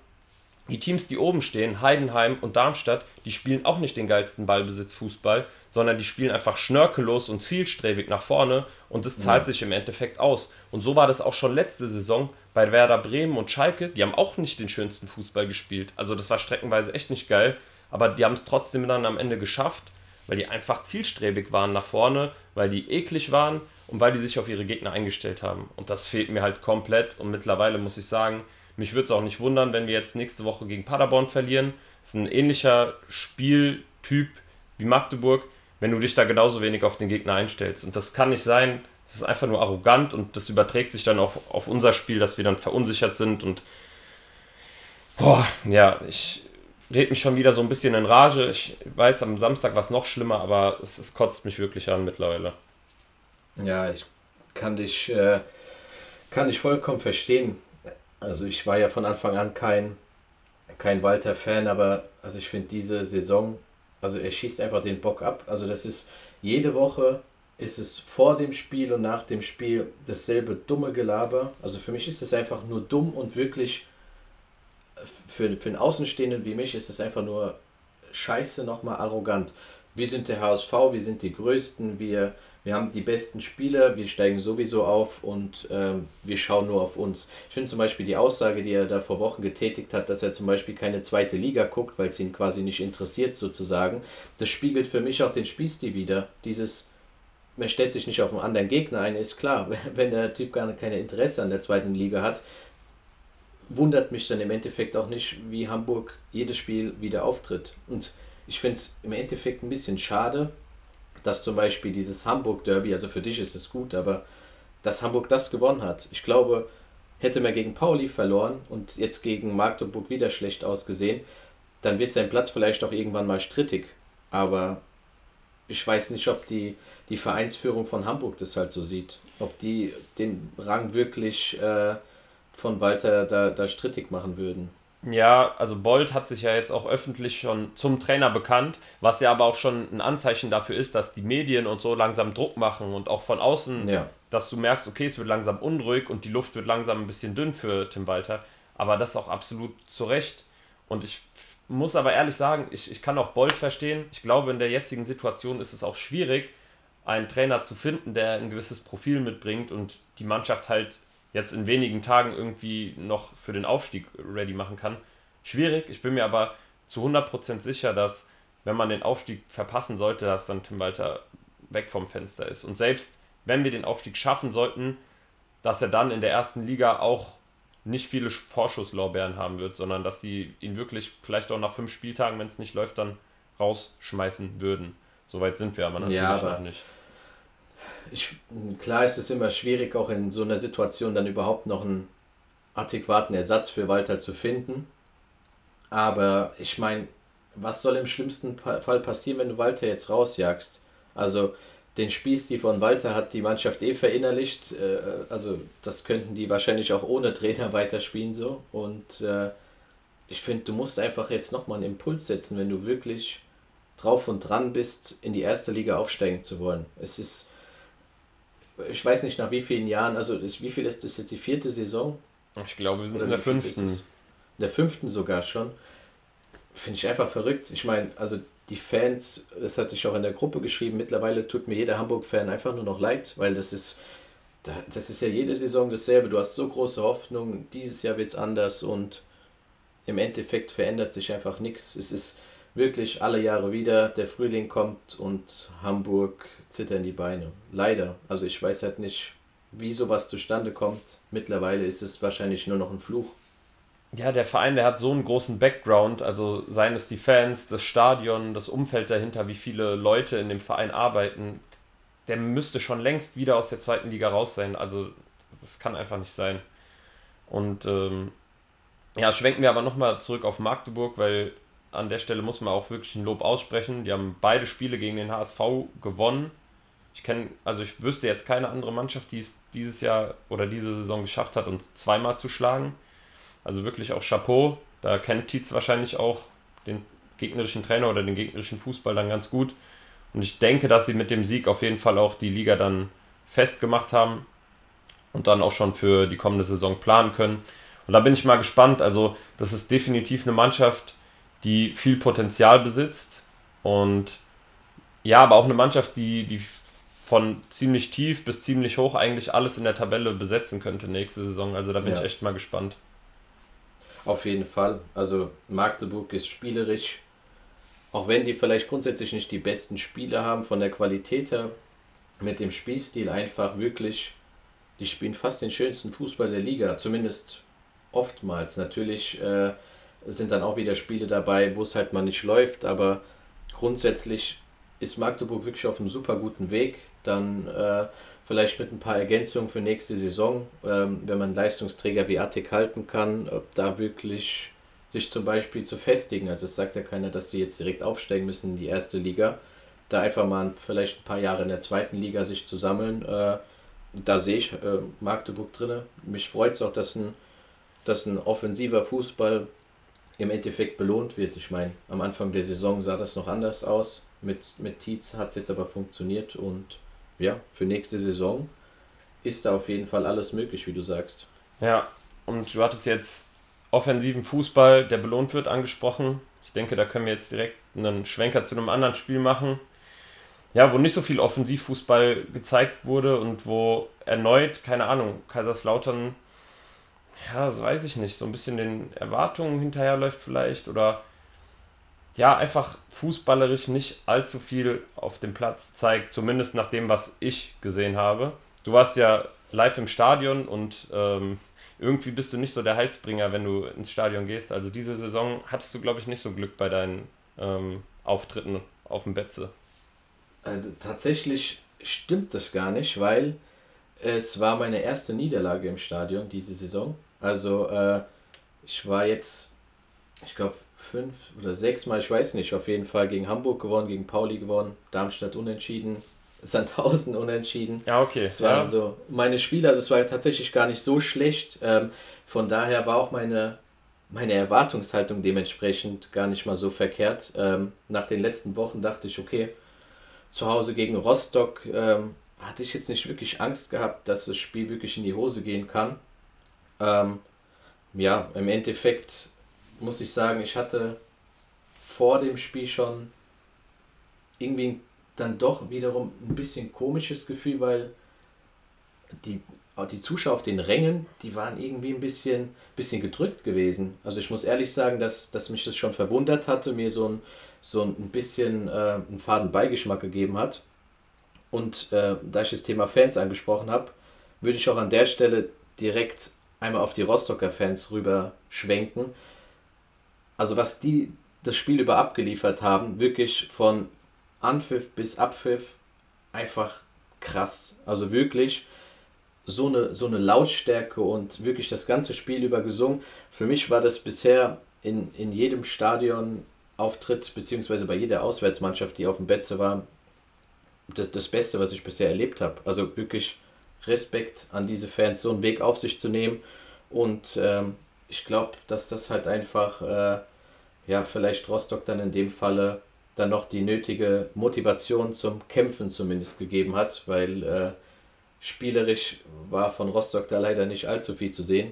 die Teams, die oben stehen, Heidenheim und Darmstadt, die spielen auch nicht den geilsten Ballbesitzfußball, sondern die spielen einfach schnörkellos und zielstrebig nach vorne und das zahlt ja. sich im Endeffekt aus. Und so war das auch schon letzte Saison bei Werder Bremen und Schalke. Die haben auch nicht den schönsten Fußball gespielt. Also das war streckenweise echt nicht geil, aber die haben es trotzdem dann am Ende geschafft, weil die einfach zielstrebig waren nach vorne, weil die eklig waren und weil die sich auf ihre Gegner eingestellt haben. Und das fehlt mir halt komplett und mittlerweile muss ich sagen, mich würde es auch nicht wundern, wenn wir jetzt nächste Woche gegen Paderborn verlieren. Das ist ein ähnlicher Spieltyp wie Magdeburg, wenn du dich da genauso wenig auf den Gegner einstellst. Und das kann nicht sein. Das ist einfach nur arrogant und das überträgt sich dann auch auf unser Spiel, dass wir dann verunsichert sind und boah, ja, ich rede mich schon wieder so ein bisschen in Rage. Ich weiß, am Samstag war es noch schlimmer, aber es, es, kotzt mich wirklich an mittlerweile. Ja, ich kann dich, äh, kann dich vollkommen verstehen. Also ich war ja von Anfang an kein, kein Walter-Fan, aber also ich finde diese Saison, also er schießt einfach den Bock ab. Also das ist jede Woche ist es vor dem Spiel und nach dem Spiel dasselbe dumme Gelaber. Also für mich ist es einfach nur dumm und wirklich für, für einen Außenstehenden wie mich ist es einfach nur scheiße nochmal arrogant. Wir sind der HSV, wir sind die Größten, wir wir haben die besten Spieler, wir steigen sowieso auf und ähm, wir schauen nur auf uns. Ich finde zum Beispiel die Aussage, die er da vor Wochen getätigt hat, dass er zum Beispiel keine zweite Liga guckt, weil es ihn quasi nicht interessiert sozusagen, das spiegelt für mich auch den Spielstil wieder. Dieses, man stellt sich nicht auf einen anderen Gegner ein, ist klar. Wenn der Typ gar kein Interesse an der zweiten Liga hat, wundert mich dann im Endeffekt auch nicht, wie Hamburg jedes Spiel wieder auftritt. Und ich finde es im Endeffekt ein bisschen schade, dass zum Beispiel dieses Hamburg-Derby, also für dich ist es gut, aber dass Hamburg das gewonnen hat. Ich glaube, hätte man gegen Pauli verloren und jetzt gegen Magdeburg wieder schlecht ausgesehen, dann wird sein Platz vielleicht auch irgendwann mal strittig. Aber ich weiß nicht, ob die, die Vereinsführung von Hamburg das halt so sieht. Ob die den Rang wirklich äh, von Walter da, da strittig machen würden. Ja, also Bolt hat sich ja jetzt auch öffentlich schon zum Trainer bekannt, was ja aber auch schon ein Anzeichen dafür ist, dass die Medien und so langsam Druck machen und auch von außen, ja. dass du merkst, okay, es wird langsam unruhig und die Luft wird langsam ein bisschen dünn für Tim Walter. Aber das auch absolut zu Recht. Und ich muss aber ehrlich sagen, ich, ich kann auch Bolt verstehen. Ich glaube, in der jetzigen Situation ist es auch schwierig, einen Trainer zu finden, der ein gewisses Profil mitbringt und die Mannschaft halt jetzt in wenigen Tagen irgendwie noch für den Aufstieg ready machen kann. Schwierig, ich bin mir aber zu 100% sicher, dass wenn man den Aufstieg verpassen sollte, dass dann Tim Walter weg vom Fenster ist. Und selbst wenn wir den Aufstieg schaffen sollten, dass er dann in der ersten Liga auch nicht viele Vorschusslorbeeren haben wird, sondern dass die ihn wirklich vielleicht auch nach fünf Spieltagen, wenn es nicht läuft, dann rausschmeißen würden. Soweit sind wir aber natürlich ja, aber noch nicht ich, klar ist es immer schwierig, auch in so einer Situation dann überhaupt noch einen adäquaten Ersatz für Walter zu finden. Aber ich meine, was soll im schlimmsten Fall passieren, wenn du Walter jetzt rausjagst? Also den Spielstil von Walter hat die Mannschaft eh verinnerlicht. Äh, also das könnten die wahrscheinlich auch ohne Trainer weiterspielen so. Und äh, ich finde, du musst einfach jetzt nochmal einen Impuls setzen, wenn du wirklich drauf und dran bist, in die erste Liga aufsteigen zu wollen. Es ist, ich weiß nicht nach wie vielen Jahren, also ist, wie viel ist das jetzt die vierte Saison? Ich glaube, wir sind Oder in der fünften. In der fünften sogar schon. Finde ich einfach verrückt. Ich meine, also die Fans, das hatte ich auch in der Gruppe geschrieben, mittlerweile tut mir jeder Hamburg-Fan einfach nur noch leid, weil das ist, das ist ja jede Saison dasselbe. Du hast so große Hoffnung, dieses Jahr wird es anders und im Endeffekt verändert sich einfach nichts. Es ist wirklich alle Jahre wieder, der Frühling kommt und Hamburg zittern die Beine. Leider. Also ich weiß halt nicht, wie sowas zustande kommt. Mittlerweile ist es wahrscheinlich nur noch ein Fluch ja, der Verein, der hat so einen großen Background, also seien es die Fans, das Stadion, das Umfeld dahinter, wie viele Leute in dem Verein arbeiten, der müsste schon längst wieder aus der zweiten Liga raus sein. Also das kann einfach nicht sein. Und ähm, ja, schwenken wir aber nochmal zurück auf Magdeburg, weil an der Stelle muss man auch wirklich ein Lob aussprechen. Die haben beide Spiele gegen den HSV gewonnen. Ich kenne, also ich wüsste jetzt keine andere Mannschaft, die es dieses Jahr oder diese Saison geschafft hat, uns zweimal zu schlagen. Also wirklich auch Chapeau. Da kennt Tietz wahrscheinlich auch den gegnerischen Trainer oder den gegnerischen Fußball dann ganz gut. Und ich denke, dass sie mit dem Sieg auf jeden Fall auch die Liga dann festgemacht haben und dann auch schon für die kommende Saison planen können. Und da bin ich mal gespannt. Also, das ist definitiv eine Mannschaft, die viel Potenzial besitzt. Und ja, aber auch eine Mannschaft, die, die von ziemlich tief bis ziemlich hoch eigentlich alles in der Tabelle besetzen könnte nächste Saison. Also da bin ja. ich echt mal gespannt. Auf jeden Fall. Also Magdeburg ist spielerisch, auch wenn die vielleicht grundsätzlich nicht die besten Spieler haben, von der Qualität her, mit dem Spielstil einfach wirklich, die spielen fast den schönsten Fußball der Liga, zumindest oftmals. Natürlich äh, sind dann auch wieder Spiele dabei, wo es halt mal nicht läuft, aber grundsätzlich ist Magdeburg wirklich auf einem super guten Weg. Dann äh, vielleicht mit ein paar Ergänzungen für nächste Saison, ähm, wenn man Leistungsträger wie Attic halten kann, ob da wirklich sich zum Beispiel zu festigen. Also es sagt ja keiner, dass sie jetzt direkt aufsteigen müssen in die erste Liga. Da einfach mal vielleicht ein paar Jahre in der zweiten Liga sich zu sammeln. Äh, da sehe ich äh, Magdeburg drin. Mich freut es auch, dass ein, dass ein offensiver Fußball im Endeffekt belohnt wird. Ich meine, am Anfang der Saison sah das noch anders aus. Mit, mit Tietz hat es jetzt aber funktioniert und ja, für nächste Saison ist da auf jeden Fall alles möglich, wie du sagst. Ja, und du hattest jetzt offensiven Fußball, der belohnt wird, angesprochen. Ich denke, da können wir jetzt direkt einen Schwenker zu einem anderen Spiel machen. Ja, wo nicht so viel Offensivfußball gezeigt wurde und wo erneut, keine Ahnung, Kaiserslautern, ja, das weiß ich nicht, so ein bisschen den Erwartungen hinterherläuft vielleicht oder ja, einfach fußballerisch nicht allzu viel auf dem Platz zeigt, zumindest nach dem, was ich gesehen habe. Du warst ja live im Stadion und ähm, irgendwie bist du nicht so der Heilsbringer, wenn du ins Stadion gehst. Also diese Saison hattest du, glaube ich, nicht so Glück bei deinen ähm, Auftritten auf dem Betze. Also, tatsächlich stimmt das gar nicht, weil es war meine erste Niederlage im Stadion diese Saison. Also äh, ich war jetzt, ich glaube, fünf oder sechs Mal, ich weiß nicht, auf jeden Fall gegen Hamburg gewonnen, gegen Pauli gewonnen, Darmstadt unentschieden, Sandhausen unentschieden. Ja, okay. Es waren ja. so meine Spiele, also es war tatsächlich gar nicht so schlecht. Ähm, von daher war auch meine, meine Erwartungshaltung dementsprechend gar nicht mal so verkehrt. Ähm, nach den letzten Wochen dachte ich, okay, zu Hause gegen Rostock ähm, hatte ich jetzt nicht wirklich Angst gehabt, dass das Spiel wirklich in die Hose gehen kann. Ähm, ja, im Endeffekt muss ich sagen, ich hatte vor dem Spiel schon irgendwie dann doch wiederum ein bisschen komisches Gefühl, weil die, die Zuschauer auf den Rängen, die waren irgendwie ein bisschen, bisschen gedrückt gewesen. Also ich muss ehrlich sagen, dass, dass mich das schon verwundert hatte, mir so ein, so ein bisschen äh, einen faden Beigeschmack gegeben hat. Und äh, da ich das Thema Fans angesprochen habe, würde ich auch an der Stelle direkt einmal auf die Rostocker Fans rüber schwenken, also was die das Spiel über abgeliefert haben, wirklich von Anpfiff bis Abpfiff einfach krass. Also wirklich so eine, so eine Lautstärke und wirklich das ganze Spiel über gesungen. Für mich war das bisher in, in jedem Stadion auftritt, beziehungsweise bei jeder Auswärtsmannschaft, die auf dem Betze war, das, das Beste, was ich bisher erlebt habe. Also wirklich Respekt an diese Fans, so einen Weg auf sich zu nehmen. Und ähm, ich glaube, dass das halt einfach, äh, ja, vielleicht Rostock dann in dem Falle dann noch die nötige Motivation zum Kämpfen zumindest gegeben hat, weil äh, spielerisch war von Rostock da leider nicht allzu viel zu sehen.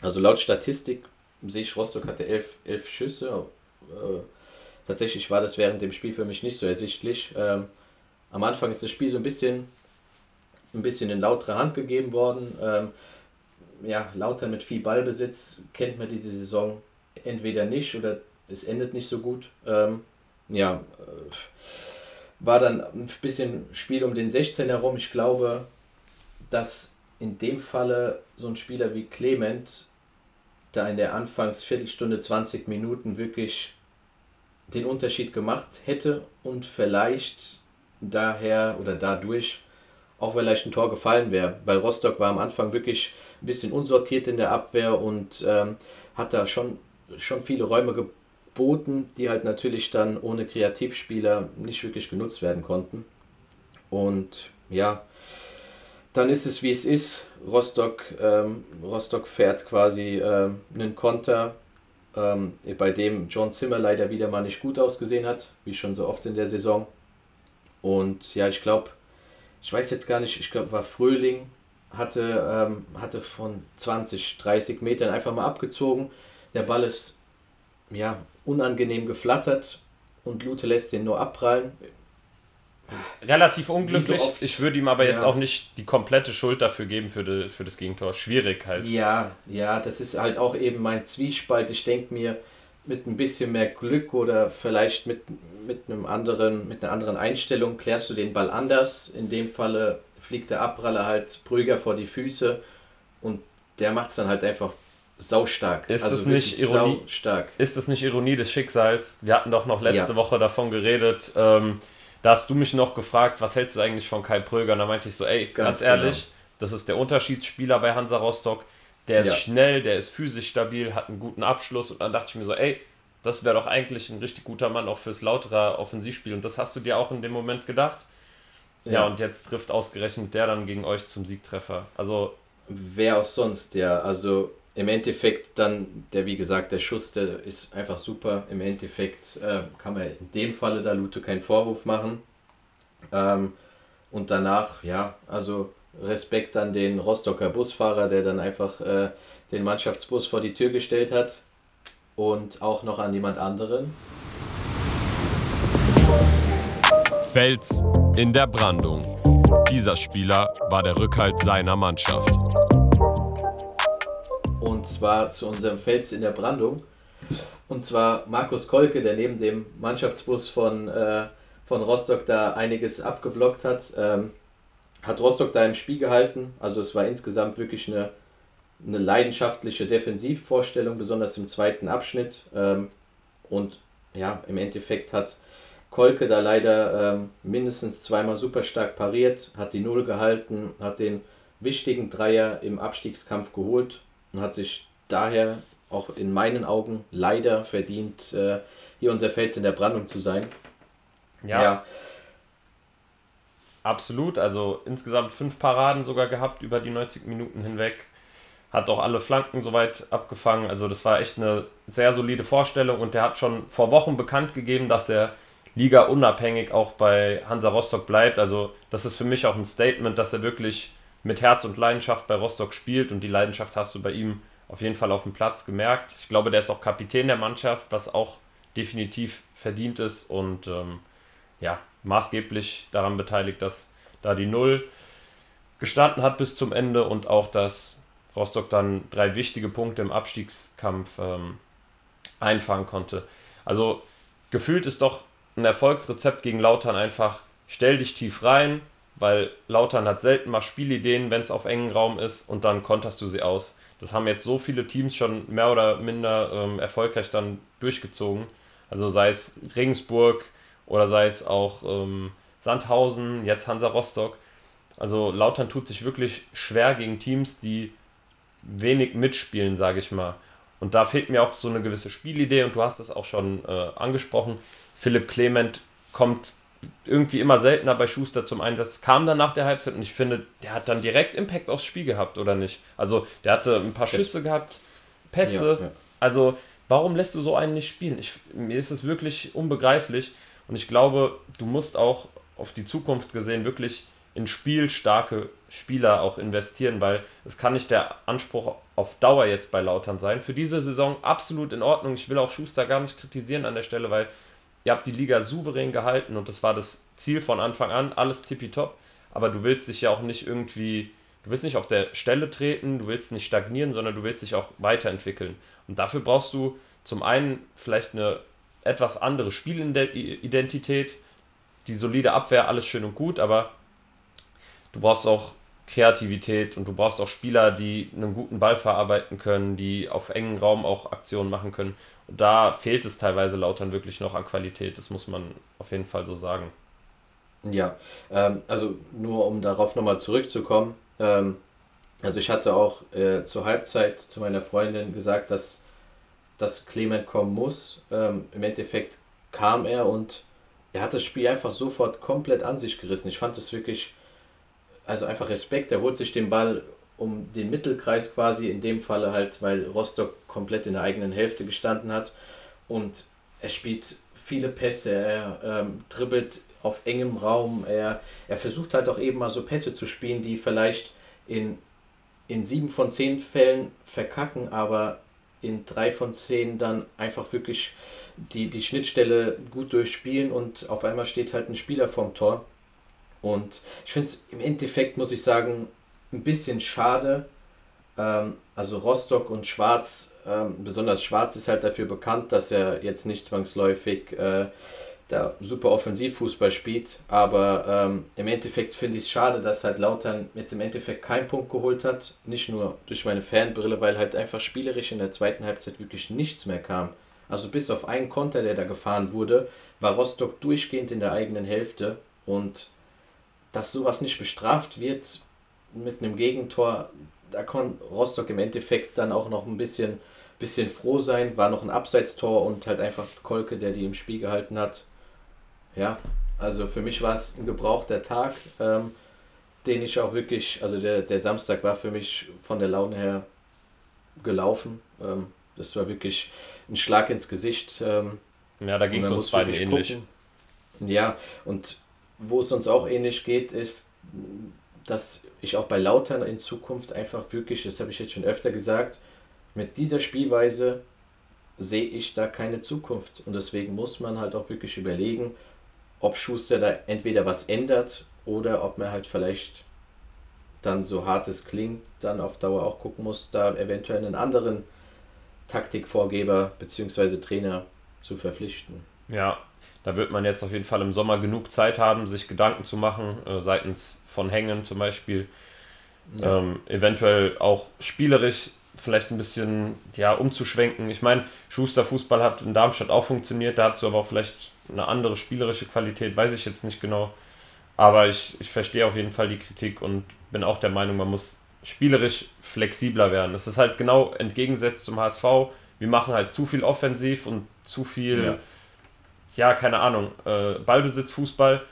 Also laut Statistik sehe ich, Rostock hatte elf, elf Schüsse. Äh, tatsächlich war das während dem Spiel für mich nicht so ersichtlich. Ähm, am Anfang ist das Spiel so ein bisschen, ein bisschen in lautere Hand gegeben worden. Ähm, ja, Lautern mit viel Ballbesitz kennt man diese Saison entweder nicht oder es endet nicht so gut. Ähm, ja, äh, war dann ein bisschen Spiel um den 16 herum. Ich glaube, dass in dem Falle so ein Spieler wie Clement da in der Anfangsviertelstunde 20 Minuten wirklich den Unterschied gemacht hätte und vielleicht daher oder dadurch auch vielleicht ein Tor gefallen wäre, weil Rostock war am Anfang wirklich ein bisschen unsortiert in der Abwehr und ähm, hat da schon, schon viele Räume geboten, die halt natürlich dann ohne Kreativspieler nicht wirklich genutzt werden konnten. Und ja, dann ist es wie es ist. Rostock, ähm, Rostock fährt quasi äh, einen Konter, ähm, bei dem John Zimmer leider wieder mal nicht gut ausgesehen hat, wie schon so oft in der Saison. Und ja, ich glaube, ich weiß jetzt gar nicht, ich glaube, war Fröhling, hatte, ähm, hatte von 20, 30 Metern einfach mal abgezogen. Der Ball ist ja unangenehm geflattert und Lute lässt den nur abprallen. Relativ unglücklich. So ich würde ihm aber ja. jetzt auch nicht die komplette Schuld dafür geben für, die, für das Gegentor. Schwierig halt. Ja, ja, das ist halt auch eben mein Zwiespalt. Ich denke mir, mit ein bisschen mehr Glück oder vielleicht mit, mit, einem anderen, mit einer anderen Einstellung klärst du den Ball anders. In dem Falle fliegt der Abpraller halt Brüger vor die Füße und der macht es dann halt einfach saustark. Ist also das nicht Ironie? Stark. Ist das nicht Ironie des Schicksals? Wir hatten doch noch letzte ja. Woche davon geredet. Ähm, da hast du mich noch gefragt, was hältst du eigentlich von Kai Pröger? Und da meinte ich so, ey, ganz, ganz ehrlich, genau. das ist der Unterschiedsspieler bei Hansa Rostock. Der ist ja. schnell, der ist physisch stabil, hat einen guten Abschluss. Und dann dachte ich mir so, ey, das wäre doch eigentlich ein richtig guter Mann auch fürs lautere Offensivspiel. Und das hast du dir auch in dem Moment gedacht. Ja, ja und jetzt trifft ausgerechnet der dann gegen euch zum Siegtreffer. Also. Wer auch sonst, ja. Also im Endeffekt dann, der wie gesagt, der Schuss, der ist einfach super. Im Endeffekt äh, kann man in dem Falle da Lute keinen Vorwurf machen. Ähm, und danach, ja, also Respekt an den Rostocker Busfahrer, der dann einfach äh, den Mannschaftsbus vor die Tür gestellt hat. Und auch noch an jemand anderen. Fels in der Brandung. Dieser Spieler war der Rückhalt seiner Mannschaft und zwar zu unserem Fels in der Brandung. Und zwar Markus Kolke, der neben dem Mannschaftsbus von, äh, von Rostock da einiges abgeblockt hat, ähm, hat Rostock da im Spiel gehalten. Also es war insgesamt wirklich eine, eine leidenschaftliche Defensivvorstellung, besonders im zweiten Abschnitt. Ähm, und ja, im Endeffekt hat Kolke da leider ähm, mindestens zweimal super stark pariert, hat die Null gehalten, hat den wichtigen Dreier im Abstiegskampf geholt und hat sich daher auch in meinen Augen leider verdient, äh, hier unser Fels in der Brandung zu sein. Ja. ja. Absolut, also insgesamt fünf Paraden sogar gehabt über die 90 Minuten hinweg. Hat auch alle Flanken soweit abgefangen. Also das war echt eine sehr solide Vorstellung und der hat schon vor Wochen bekannt gegeben, dass er Liga unabhängig auch bei Hansa Rostock bleibt. Also das ist für mich auch ein Statement, dass er wirklich mit Herz und Leidenschaft bei Rostock spielt und die Leidenschaft hast du bei ihm auf jeden Fall auf dem Platz gemerkt. Ich glaube, der ist auch Kapitän der Mannschaft, was auch definitiv verdient ist und ähm, ja, maßgeblich daran beteiligt, dass da die Null gestanden hat bis zum Ende und auch, dass Rostock dann drei wichtige Punkte im Abstiegskampf ähm, einfangen konnte. Also gefühlt ist doch ein Erfolgsrezept gegen Lautern einfach, stell dich tief rein, weil Lautern hat selten mal Spielideen, wenn es auf engen Raum ist und dann konterst du sie aus. Das haben jetzt so viele Teams schon mehr oder minder ähm, erfolgreich dann durchgezogen. Also sei es Regensburg oder sei es auch ähm, Sandhausen, jetzt Hansa Rostock. Also Lautern tut sich wirklich schwer gegen Teams, die wenig mitspielen, sage ich mal. Und da fehlt mir auch so eine gewisse Spielidee und du hast es auch schon äh, angesprochen. Philipp Clement kommt irgendwie immer seltener bei Schuster zum Einsatz. Kam dann nach der Halbzeit und ich finde, der hat dann direkt Impact aufs Spiel gehabt, oder nicht? Also, der hatte ein paar Schüsse gehabt, Pässe. Ja, ja. Also, warum lässt du so einen nicht spielen? Ich, mir ist es wirklich unbegreiflich und ich glaube, du musst auch auf die Zukunft gesehen wirklich in spielstarke Spieler auch investieren, weil es kann nicht der Anspruch auf Dauer jetzt bei Lautern sein. Für diese Saison absolut in Ordnung. Ich will auch Schuster gar nicht kritisieren an der Stelle, weil ihr habt die Liga souverän gehalten und das war das Ziel von Anfang an, alles tippitopp. Aber du willst dich ja auch nicht irgendwie, du willst nicht auf der Stelle treten, du willst nicht stagnieren, sondern du willst dich auch weiterentwickeln. Und dafür brauchst du zum einen vielleicht eine etwas andere Spielidentität, die solide Abwehr, alles schön und gut, aber du brauchst auch Kreativität und du brauchst auch Spieler, die einen guten Ball verarbeiten können, die auf engen Raum auch Aktionen machen können. Und da fehlt es teilweise Lautern wirklich noch an Qualität, das muss man auf jeden Fall so sagen. Ja, ähm, also nur um darauf nochmal zurückzukommen. Ähm, also ich hatte auch äh, zur Halbzeit zu meiner Freundin gesagt, dass, dass Clement kommen muss. Ähm, Im Endeffekt kam er und er hat das Spiel einfach sofort komplett an sich gerissen. Ich fand es wirklich also einfach Respekt, er holt sich den Ball um den Mittelkreis quasi, in dem Falle halt, weil Rostock komplett in der eigenen Hälfte gestanden hat. Und er spielt viele Pässe, er ähm, dribbelt auf engem Raum, er, er versucht halt auch eben mal so Pässe zu spielen, die vielleicht in, in sieben von zehn Fällen verkacken, aber in drei von zehn dann einfach wirklich die, die Schnittstelle gut durchspielen und auf einmal steht halt ein Spieler vorm Tor und ich finde es im Endeffekt, muss ich sagen, ein bisschen schade. Ähm, also Rostock und Schwarz, ähm, besonders Schwarz ist halt dafür bekannt, dass er jetzt nicht zwangsläufig äh, da super Offensivfußball spielt. Aber ähm, im Endeffekt finde ich es schade, dass halt Lautern jetzt im Endeffekt keinen Punkt geholt hat. Nicht nur durch meine Fanbrille, weil halt einfach spielerisch in der zweiten Halbzeit wirklich nichts mehr kam. Also bis auf einen Konter, der da gefahren wurde, war Rostock durchgehend in der eigenen Hälfte. Und dass sowas nicht bestraft wird mit einem Gegentor, da kann Rostock im Endeffekt dann auch noch ein bisschen, bisschen froh sein. War noch ein Abseitstor und halt einfach Kolke, der die im Spiel gehalten hat. Ja, also für mich war es ein gebrauchter Tag, ähm, den ich auch wirklich, also der, der Samstag war für mich von der Laune her gelaufen. Ähm, das war wirklich ein Schlag ins Gesicht. Ähm, ja, da ging es uns beiden ähnlich. Gucken. Ja, und wo es uns auch ähnlich geht, ist, dass ich auch bei Lautern in Zukunft einfach wirklich, das habe ich jetzt schon öfter gesagt, mit dieser Spielweise sehe ich da keine Zukunft. Und deswegen muss man halt auch wirklich überlegen, ob Schuster da entweder was ändert oder ob man halt vielleicht dann so hart es klingt, dann auf Dauer auch gucken muss, da eventuell einen anderen Taktikvorgeber bzw. Trainer zu verpflichten. Ja, da wird man jetzt auf jeden Fall im Sommer genug Zeit haben, sich Gedanken zu machen, äh, seitens von Hängen zum Beispiel. Ja. Ähm, eventuell auch spielerisch vielleicht ein bisschen ja, umzuschwenken. Ich meine, Schuster Fußball hat in Darmstadt auch funktioniert, da hast du aber auch vielleicht eine andere spielerische Qualität, weiß ich jetzt nicht genau. Aber ich, ich verstehe auf jeden Fall die Kritik und bin auch der Meinung, man muss spielerisch flexibler werden. Das ist halt genau entgegengesetzt zum HSV. Wir machen halt zu viel offensiv und zu viel ja ja, keine Ahnung, äh, Ballbesitz, Fußball.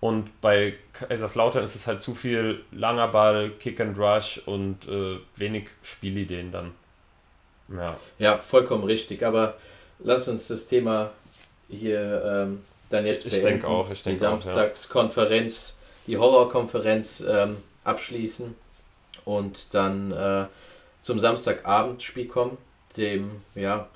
Und bei Kaiserslautern ist es halt zu viel langer Ball, Kick and Rush und äh, wenig Spielideen dann. Ja. ja, vollkommen richtig. Aber lass uns das Thema hier ähm, dann jetzt. Ich denke auch. Ich denke die Samstagskonferenz, ja. die Horrorkonferenz ähm, abschließen und dann äh, zum Samstagabendspiel kommen, dem ja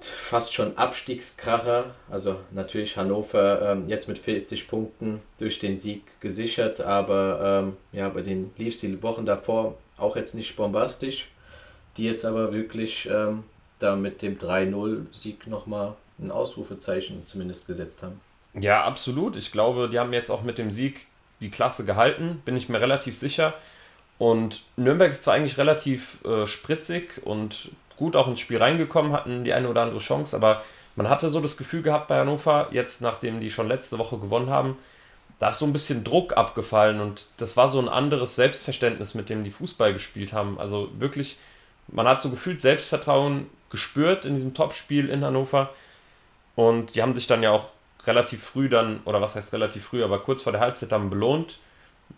fast schon Abstiegskracher. Also natürlich Hannover ähm, jetzt mit 40 Punkten durch den Sieg gesichert, aber ähm, ja, bei den lief es die Wochen davor auch jetzt nicht bombastisch. Die jetzt aber wirklich ähm, da mit dem 3-0-Sieg nochmal ein Ausrufezeichen zumindest gesetzt haben. Ja, absolut. Ich glaube, die haben jetzt auch mit dem Sieg die Klasse gehalten, bin ich mir relativ sicher. Und Nürnberg ist zwar eigentlich relativ äh, spritzig und gut auch ins Spiel reingekommen, hatten die eine oder andere Chance, aber man hatte so das Gefühl gehabt bei Hannover, jetzt nachdem die schon letzte Woche gewonnen haben, da ist so ein bisschen Druck abgefallen und das war so ein anderes Selbstverständnis, mit dem die Fußball gespielt haben. Also wirklich man hat so gefühlt Selbstvertrauen gespürt in diesem Topspiel in Hannover. Und die haben sich dann ja auch relativ früh dann, oder was heißt relativ früh, aber kurz vor der Halbzeit dann belohnt.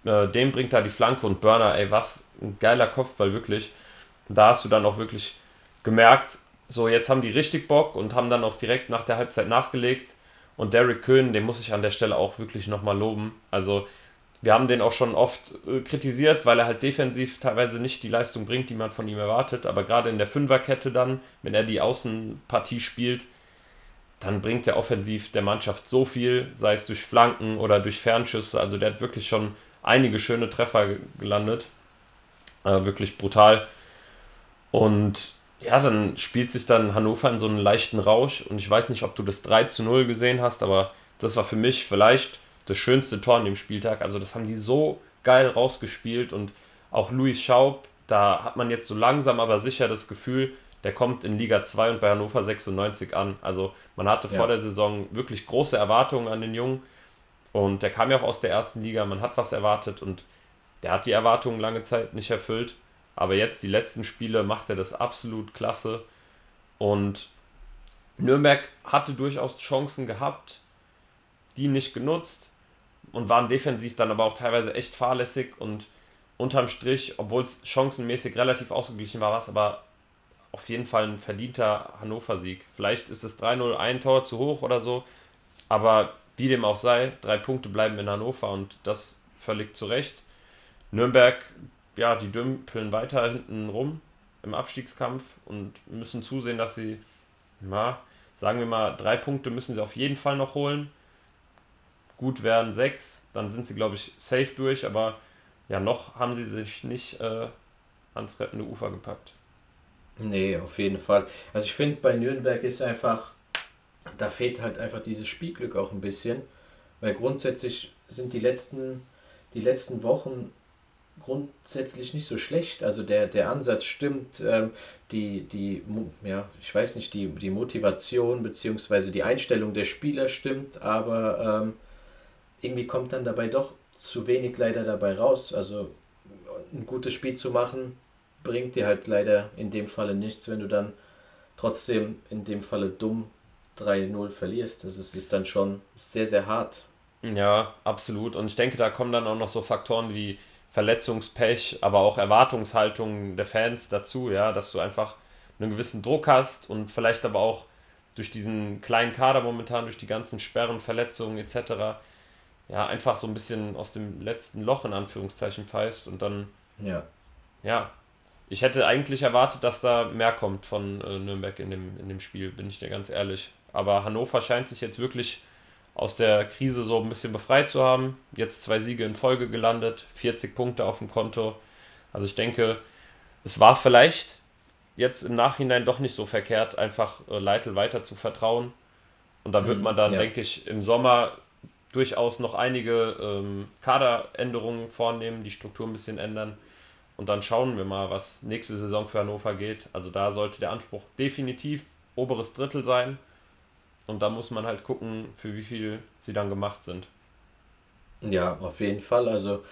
Äh, dem bringt da die Flanke und Burner, ey, was ein geiler Kopfball, wirklich. Da hast du dann auch wirklich gemerkt, so jetzt haben die richtig Bock und haben dann auch direkt nach der Halbzeit nachgelegt. Und Derek Köhn, den muss ich an der Stelle auch wirklich nochmal loben. Also wir haben den auch schon oft äh, kritisiert, weil er halt defensiv teilweise nicht die Leistung bringt, die man von ihm erwartet. Aber gerade in der Fünferkette dann, wenn er die Außenpartie spielt, dann bringt er offensiv der Mannschaft so viel, sei es durch Flanken oder durch Fernschüsse. Also der hat wirklich schon einige schöne Treffer gelandet. Äh, wirklich brutal. Und ja, dann spielt sich dann Hannover in so einen leichten Rausch. Und ich weiß nicht, ob du das 3 zu 0 gesehen hast, aber das war für mich vielleicht das schönste Tor an dem Spieltag. Also das haben die so geil rausgespielt. Und auch Luis Schaub, da hat man jetzt so langsam aber sicher das Gefühl, der kommt in Liga 2 und bei Hannover 96 an. Also man hatte ja. vor der Saison wirklich große Erwartungen an den Jungen. Und der kam ja auch aus der ersten Liga, man hat was erwartet und der hat die Erwartungen lange Zeit nicht erfüllt. Aber jetzt, die letzten Spiele, macht er das absolut klasse. Und Nürnberg hatte durchaus Chancen gehabt, die nicht genutzt und waren defensiv dann aber auch teilweise echt fahrlässig und unterm Strich, obwohl es chancenmäßig relativ ausgeglichen war, war es aber auf jeden Fall ein verdienter Hannover-Sieg. Vielleicht ist es 3-0 ein Tor zu hoch oder so, aber wie dem auch sei, drei Punkte bleiben in Hannover und das völlig zu Recht. Nürnberg, ja, die dümpeln weiter hinten rum im Abstiegskampf und müssen zusehen, dass sie, na, sagen wir mal, drei Punkte müssen sie auf jeden Fall noch holen. Gut werden sechs, dann sind sie, glaube ich, safe durch, aber ja, noch haben sie sich nicht äh, ans rettende Ufer gepackt. Nee, auf jeden Fall. Also ich finde, bei Nürnberg ist einfach, da fehlt halt einfach dieses Spielglück auch ein bisschen, weil grundsätzlich sind die letzten, die letzten Wochen grundsätzlich nicht so schlecht. Also der, der Ansatz stimmt, ähm, die, die, ja, ich weiß nicht, die, die Motivation bzw. die Einstellung der Spieler stimmt, aber ähm, irgendwie kommt dann dabei doch zu wenig leider dabei raus. Also ein gutes Spiel zu machen, bringt dir halt leider in dem Falle nichts, wenn du dann trotzdem in dem Falle dumm 3-0 verlierst. Das ist, ist dann schon sehr, sehr hart. Ja, absolut. Und ich denke, da kommen dann auch noch so Faktoren wie Verletzungspech, aber auch Erwartungshaltung der Fans dazu, ja, dass du einfach einen gewissen Druck hast und vielleicht aber auch durch diesen kleinen Kader momentan, durch die ganzen Sperren, Verletzungen etc., ja, einfach so ein bisschen aus dem letzten Loch in Anführungszeichen pfeifst und dann, ja, ja ich hätte eigentlich erwartet, dass da mehr kommt von äh, Nürnberg in dem, in dem Spiel, bin ich dir ganz ehrlich. Aber Hannover scheint sich jetzt wirklich aus der Krise so ein bisschen befreit zu haben. Jetzt zwei Siege in Folge gelandet, 40 Punkte auf dem Konto. Also ich denke, es war vielleicht jetzt im Nachhinein doch nicht so verkehrt, einfach äh, Leitl weiter zu vertrauen. Und da wird mhm, man dann, ja. denke ich, im Sommer durchaus noch einige ähm, Kaderänderungen vornehmen, die Struktur ein bisschen ändern. Und dann schauen wir mal, was nächste Saison für Hannover geht. Also da sollte der Anspruch definitiv oberes Drittel sein. Und da muss man halt gucken, für wie viel sie dann gemacht sind. Ja, auf jeden Fall. Also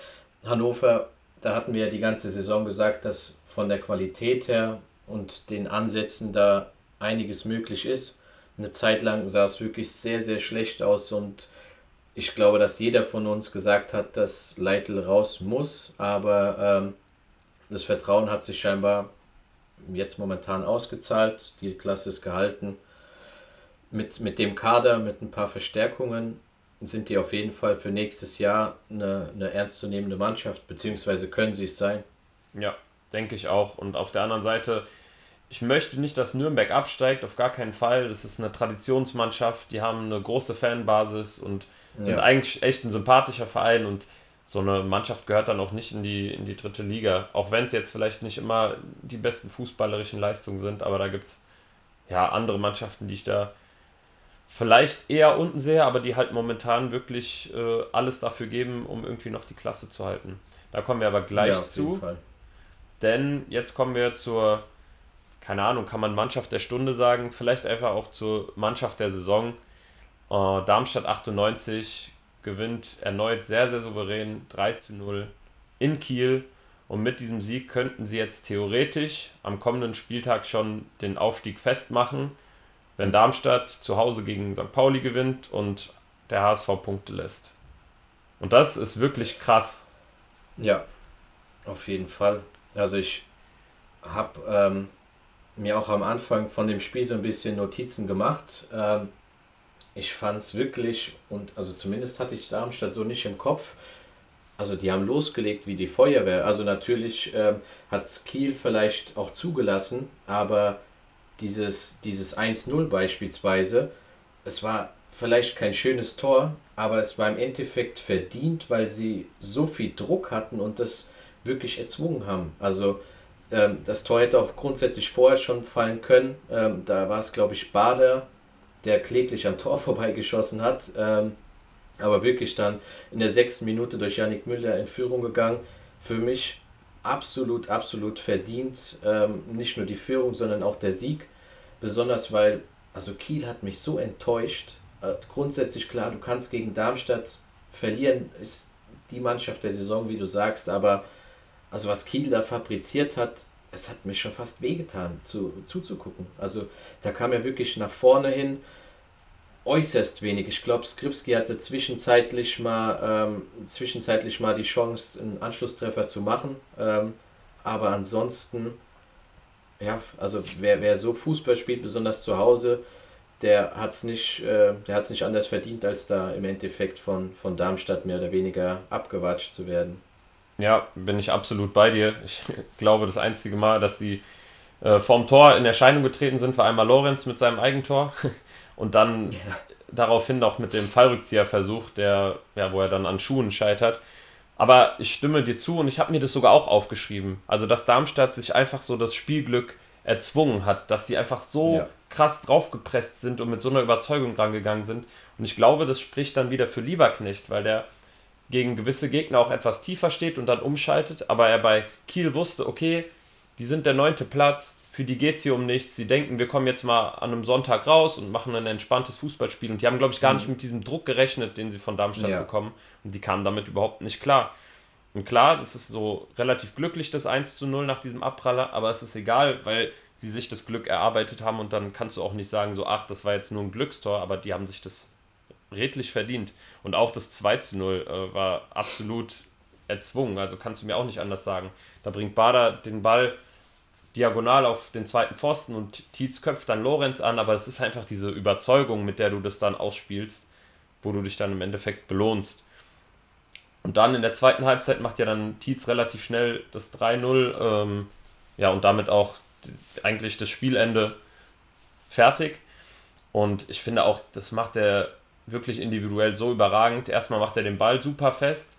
Hannover, da hatten wir ja die ganze Saison gesagt, dass von der Qualität her und den Ansätzen da einiges möglich ist. Eine Zeit lang sah es wirklich sehr, sehr schlecht aus und ich glaube, dass jeder von uns gesagt hat, dass Leitl raus muss, aber ähm, das Vertrauen hat sich scheinbar jetzt momentan ausgezahlt. Die Klasse ist gehalten. Mit, mit dem Kader, mit ein paar Verstärkungen sind die auf jeden Fall für nächstes Jahr eine, eine ernstzunehmende Mannschaft, beziehungsweise können sie es sein. Ja, denke ich auch. Und auf der anderen Seite, ich möchte nicht, dass Nürnberg absteigt, auf gar keinen Fall. Das ist eine Traditionsmannschaft, die haben eine große Fanbasis und sind ja. eigentlich echt ein sympathischer Verein und so eine Mannschaft gehört dann auch nicht in die, in die dritte Liga. Auch wenn es jetzt vielleicht nicht immer die besten fußballerischen Leistungen sind, aber da gibt es ja andere Mannschaften, die ich da vielleicht eher unten sehe, aber die halt momentan wirklich äh, alles dafür geben, um irgendwie noch die Klasse zu halten. Da kommen wir aber gleich ja, zu. Denn jetzt kommen wir zur, keine Ahnung, kann man Mannschaft der Stunde sagen, vielleicht einfach auch zur Mannschaft der Saison. Äh, Darmstadt 98 gewinnt erneut sehr, sehr souverän 3 zu 0 in Kiel Und mit diesem Sieg könnten sie jetzt theoretisch am kommenden Spieltag schon den Aufstieg festmachen, wenn Darmstadt zu Hause gegen St. Pauli gewinnt und der HSV Punkte lässt. Und das ist wirklich krass. Ja, auf jeden Fall. Also ich habe ähm, mir auch am Anfang von dem Spiel so ein bisschen Notizen gemacht. Ähm, ich fand es wirklich, und also zumindest hatte ich Darmstadt so nicht im Kopf, also die haben losgelegt wie die Feuerwehr. Also natürlich ähm, hat es Kiel vielleicht auch zugelassen, aber dieses, dieses 1-0 beispielsweise, es war vielleicht kein schönes Tor, aber es war im Endeffekt verdient, weil sie so viel Druck hatten und das wirklich erzwungen haben. Also ähm, das Tor hätte auch grundsätzlich vorher schon fallen können. Ähm, da war es, glaube ich, Bader, der kläglich am Tor vorbeigeschossen hat. Ähm, aber wirklich dann in der sechsten Minute durch Yannick Müller in Führung gegangen. Für mich absolut, absolut verdient. Ähm, nicht nur die Führung, sondern auch der Sieg. Besonders weil, also Kiel hat mich so enttäuscht. Äh, grundsätzlich klar, du kannst gegen Darmstadt verlieren, ist die Mannschaft der Saison, wie du sagst, aber also was Kiel da fabriziert hat, es hat mir schon fast wehgetan zu, zuzugucken. Also da kam er wirklich nach vorne hin äußerst wenig. Ich glaube, Skripski hatte zwischenzeitlich mal, ähm, zwischenzeitlich mal die Chance, einen Anschlusstreffer zu machen. Ähm, aber ansonsten, ja, also wer, wer so Fußball spielt, besonders zu Hause, der hat es nicht, äh, nicht anders verdient, als da im Endeffekt von, von Darmstadt mehr oder weniger abgewatscht zu werden. Ja, bin ich absolut bei dir. Ich glaube, das einzige Mal, dass die äh, vorm Tor in Erscheinung getreten sind, war einmal Lorenz mit seinem Eigentor. Und dann ja. daraufhin noch mit dem Fallrückzieherversuch, der, ja, wo er dann an Schuhen scheitert. Aber ich stimme dir zu und ich habe mir das sogar auch aufgeschrieben. Also, dass Darmstadt sich einfach so das Spielglück erzwungen hat, dass sie einfach so ja. krass draufgepresst sind und mit so einer Überzeugung rangegangen sind. Und ich glaube, das spricht dann wieder für Lieberknecht, weil der gegen gewisse Gegner auch etwas tiefer steht und dann umschaltet. Aber er bei Kiel wusste, okay, die sind der neunte Platz, für die geht es hier um nichts. Sie denken, wir kommen jetzt mal an einem Sonntag raus und machen ein entspanntes Fußballspiel. Und die haben, glaube ich, gar nicht mhm. mit diesem Druck gerechnet, den sie von Darmstadt ja. bekommen. Und die kamen damit überhaupt nicht klar. Und klar, das ist so relativ glücklich, das 1 zu 0 nach diesem Abpraller, aber es ist egal, weil sie sich das Glück erarbeitet haben und dann kannst du auch nicht sagen, so, ach, das war jetzt nur ein Glückstor, aber die haben sich das redlich verdient. Und auch das 2 zu 0 äh, war absolut erzwungen, also kannst du mir auch nicht anders sagen. Da bringt Bader den Ball diagonal auf den zweiten Pfosten und Tietz köpft dann Lorenz an, aber es ist einfach diese Überzeugung, mit der du das dann ausspielst, wo du dich dann im Endeffekt belohnst. Und dann in der zweiten Halbzeit macht ja dann Tietz relativ schnell das 3-0, ähm, ja, und damit auch eigentlich das Spielende fertig. Und ich finde auch, das macht er wirklich individuell so überragend. Erstmal macht er den Ball super fest,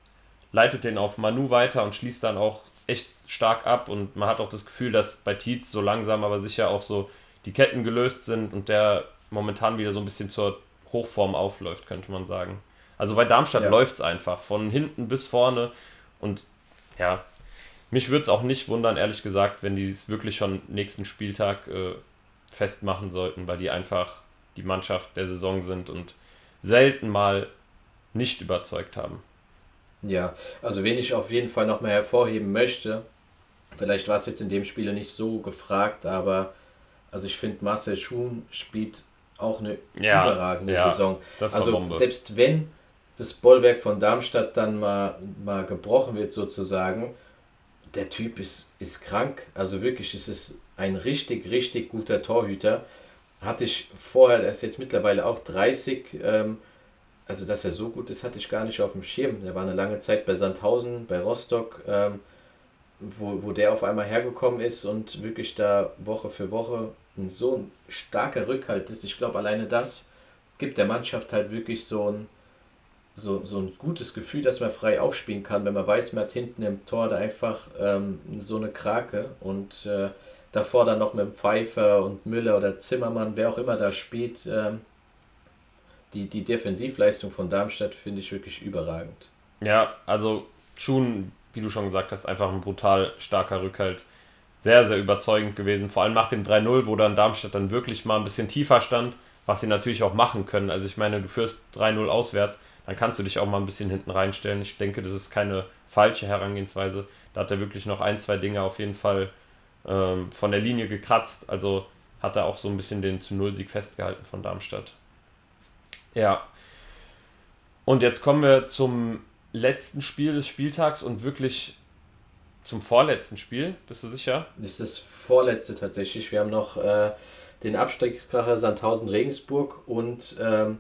leitet den auf Manu weiter und schließt dann auch echt stark ab und man hat auch das Gefühl, dass bei Tietz so langsam aber sicher auch so die Ketten gelöst sind und der momentan wieder so ein bisschen zur Hochform aufläuft, könnte man sagen. Also bei Darmstadt ja. läuft es einfach von hinten bis vorne und ja, mich würde es auch nicht wundern, ehrlich gesagt, wenn die es wirklich schon nächsten Spieltag äh, festmachen sollten, weil die einfach die Mannschaft der Saison sind und selten mal nicht überzeugt haben. Ja, also wen ich auf jeden Fall nochmal hervorheben möchte, vielleicht war es jetzt in dem Spiel nicht so gefragt, aber also ich finde Marcel Schuhn spielt auch eine ja, überragende ja, Saison. also selbst wenn das Bollwerk von Darmstadt dann mal, mal gebrochen wird sozusagen, der Typ ist, ist krank. Also wirklich, es ist ein richtig, richtig guter Torhüter. Hatte ich vorher, er ist jetzt mittlerweile auch 30, ähm, also dass er so gut ist, hatte ich gar nicht auf dem Schirm. Er war eine lange Zeit bei Sandhausen, bei Rostock, ähm, wo, wo der auf einmal hergekommen ist und wirklich da Woche für Woche so ein starker Rückhalt ist. Ich glaube, alleine das gibt der Mannschaft halt wirklich so ein, so, so ein gutes Gefühl, dass man frei aufspielen kann, wenn man weiß, man hat hinten im Tor da einfach ähm, so eine Krake und äh, davor dann noch mit Pfeiffer und Müller oder Zimmermann, wer auch immer da spielt, ähm, die, die Defensivleistung von Darmstadt finde ich wirklich überragend. Ja, also schon, wie du schon gesagt hast, einfach ein brutal starker Rückhalt. Sehr, sehr überzeugend gewesen. Vor allem nach dem 3-0, wo dann Darmstadt dann wirklich mal ein bisschen tiefer stand, was sie natürlich auch machen können. Also ich meine, du führst 3-0 auswärts, dann kannst du dich auch mal ein bisschen hinten reinstellen. Ich denke, das ist keine falsche Herangehensweise. Da hat er wirklich noch ein, zwei Dinge auf jeden Fall ähm, von der Linie gekratzt. Also hat er auch so ein bisschen den zu Null-Sieg festgehalten von Darmstadt. Ja. Und jetzt kommen wir zum letzten Spiel des Spieltags und wirklich zum vorletzten Spiel. Bist du sicher? Das ist das vorletzte tatsächlich. Wir haben noch äh, den Abstiegskracher Sandhausen-Regensburg und ähm,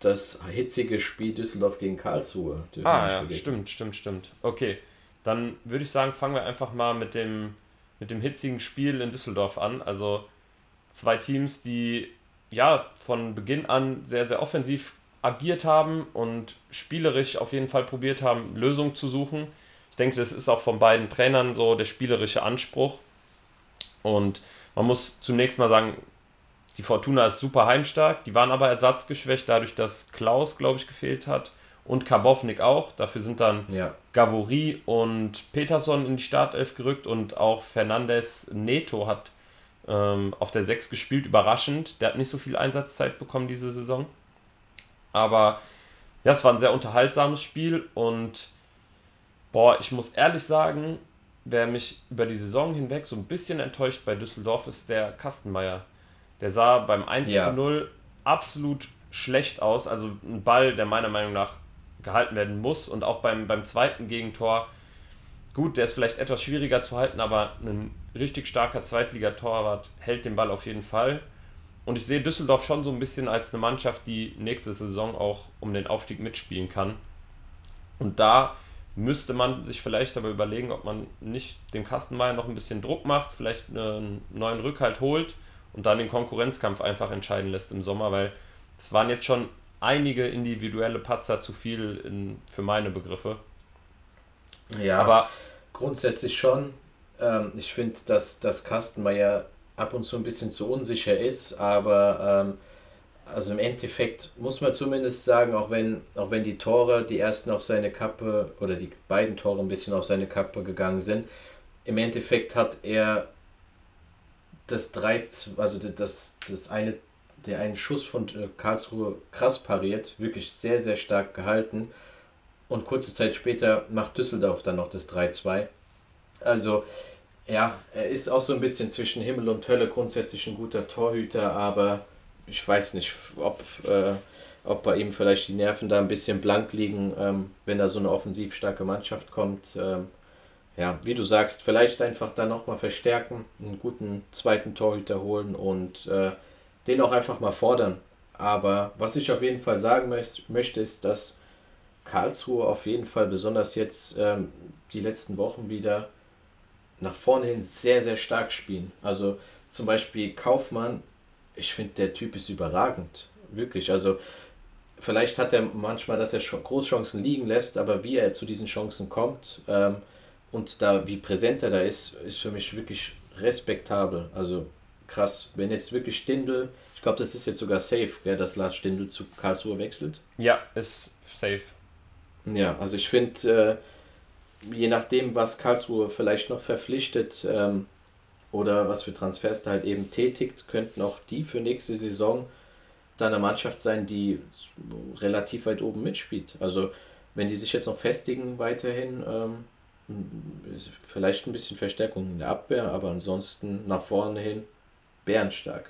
das hitzige Spiel Düsseldorf gegen Karlsruhe. Ah ja, stimmt, stimmt, stimmt. Okay, dann würde ich sagen, fangen wir einfach mal mit dem, mit dem hitzigen Spiel in Düsseldorf an. Also zwei Teams, die ja von Beginn an sehr, sehr offensiv agiert haben und spielerisch auf jeden Fall probiert haben, Lösungen zu suchen. Ich denke, das ist auch von beiden Trainern so der spielerische Anspruch. Und man muss zunächst mal sagen, die Fortuna ist super heimstark, die waren aber ersatzgeschwächt, dadurch, dass Klaus, glaube ich, gefehlt hat und Karbovnik auch. Dafür sind dann ja. Gavori und Peterson in die Startelf gerückt und auch Fernandes Neto hat ähm, auf der 6 gespielt, überraschend. Der hat nicht so viel Einsatzzeit bekommen diese Saison. Aber ja, es war ein sehr unterhaltsames Spiel und boah, ich muss ehrlich sagen, wer mich über die Saison hinweg so ein bisschen enttäuscht bei Düsseldorf ist der Kastenmeier. Der sah beim 1 ja. zu 0 absolut schlecht aus. Also ein Ball, der meiner Meinung nach gehalten werden muss. Und auch beim, beim zweiten Gegentor, gut, der ist vielleicht etwas schwieriger zu halten, aber ein richtig starker Zweitligatorwart hält den Ball auf jeden Fall. Und ich sehe Düsseldorf schon so ein bisschen als eine Mannschaft, die nächste Saison auch um den Aufstieg mitspielen kann. Und da müsste man sich vielleicht aber überlegen, ob man nicht dem Kastenmeier noch ein bisschen Druck macht, vielleicht einen neuen Rückhalt holt und dann den Konkurrenzkampf einfach entscheiden lässt im Sommer, weil das waren jetzt schon einige individuelle Patzer zu viel in, für meine Begriffe. Ja, aber grundsätzlich schon. Ähm, ich finde, dass das Kastenmeier ab und zu ein bisschen zu unsicher ist, aber ähm, also im Endeffekt muss man zumindest sagen, auch wenn, auch wenn die Tore, die ersten auf seine Kappe oder die beiden Tore ein bisschen auf seine Kappe gegangen sind, im Endeffekt hat er das 3, also das, das eine, der einen Schuss von äh, Karlsruhe krass pariert, wirklich sehr, sehr stark gehalten. Und kurze Zeit später macht Düsseldorf dann noch das 3-2. Also, ja, er ist auch so ein bisschen zwischen Himmel und Hölle grundsätzlich ein guter Torhüter, aber ich weiß nicht, ob, äh, ob bei ihm vielleicht die Nerven da ein bisschen blank liegen, ähm, wenn da so eine offensiv starke Mannschaft kommt. Ähm, ja, wie du sagst, vielleicht einfach da nochmal verstärken, einen guten zweiten Torhüter holen und äh, den auch einfach mal fordern. Aber was ich auf jeden Fall sagen möchte, ist, dass Karlsruhe auf jeden Fall besonders jetzt ähm, die letzten Wochen wieder nach vorne hin sehr, sehr stark spielen. Also zum Beispiel Kaufmann, ich finde, der Typ ist überragend. Wirklich. Also vielleicht hat er manchmal, dass er Großchancen liegen lässt, aber wie er zu diesen Chancen kommt, ähm, und da, wie präsent er da ist, ist für mich wirklich respektabel. Also krass. Wenn jetzt wirklich Stindl, ich glaube, das ist jetzt sogar safe, gell, dass Lars Stindl zu Karlsruhe wechselt. Ja, ist safe. Ja, also ich finde, äh, je nachdem, was Karlsruhe vielleicht noch verpflichtet ähm, oder was für Transfers da halt eben tätigt, könnten auch die für nächste Saison da eine Mannschaft sein, die relativ weit oben mitspielt. Also wenn die sich jetzt noch festigen weiterhin, ähm, Vielleicht ein bisschen Verstärkung in der Abwehr, aber ansonsten nach vorne hin bärenstark.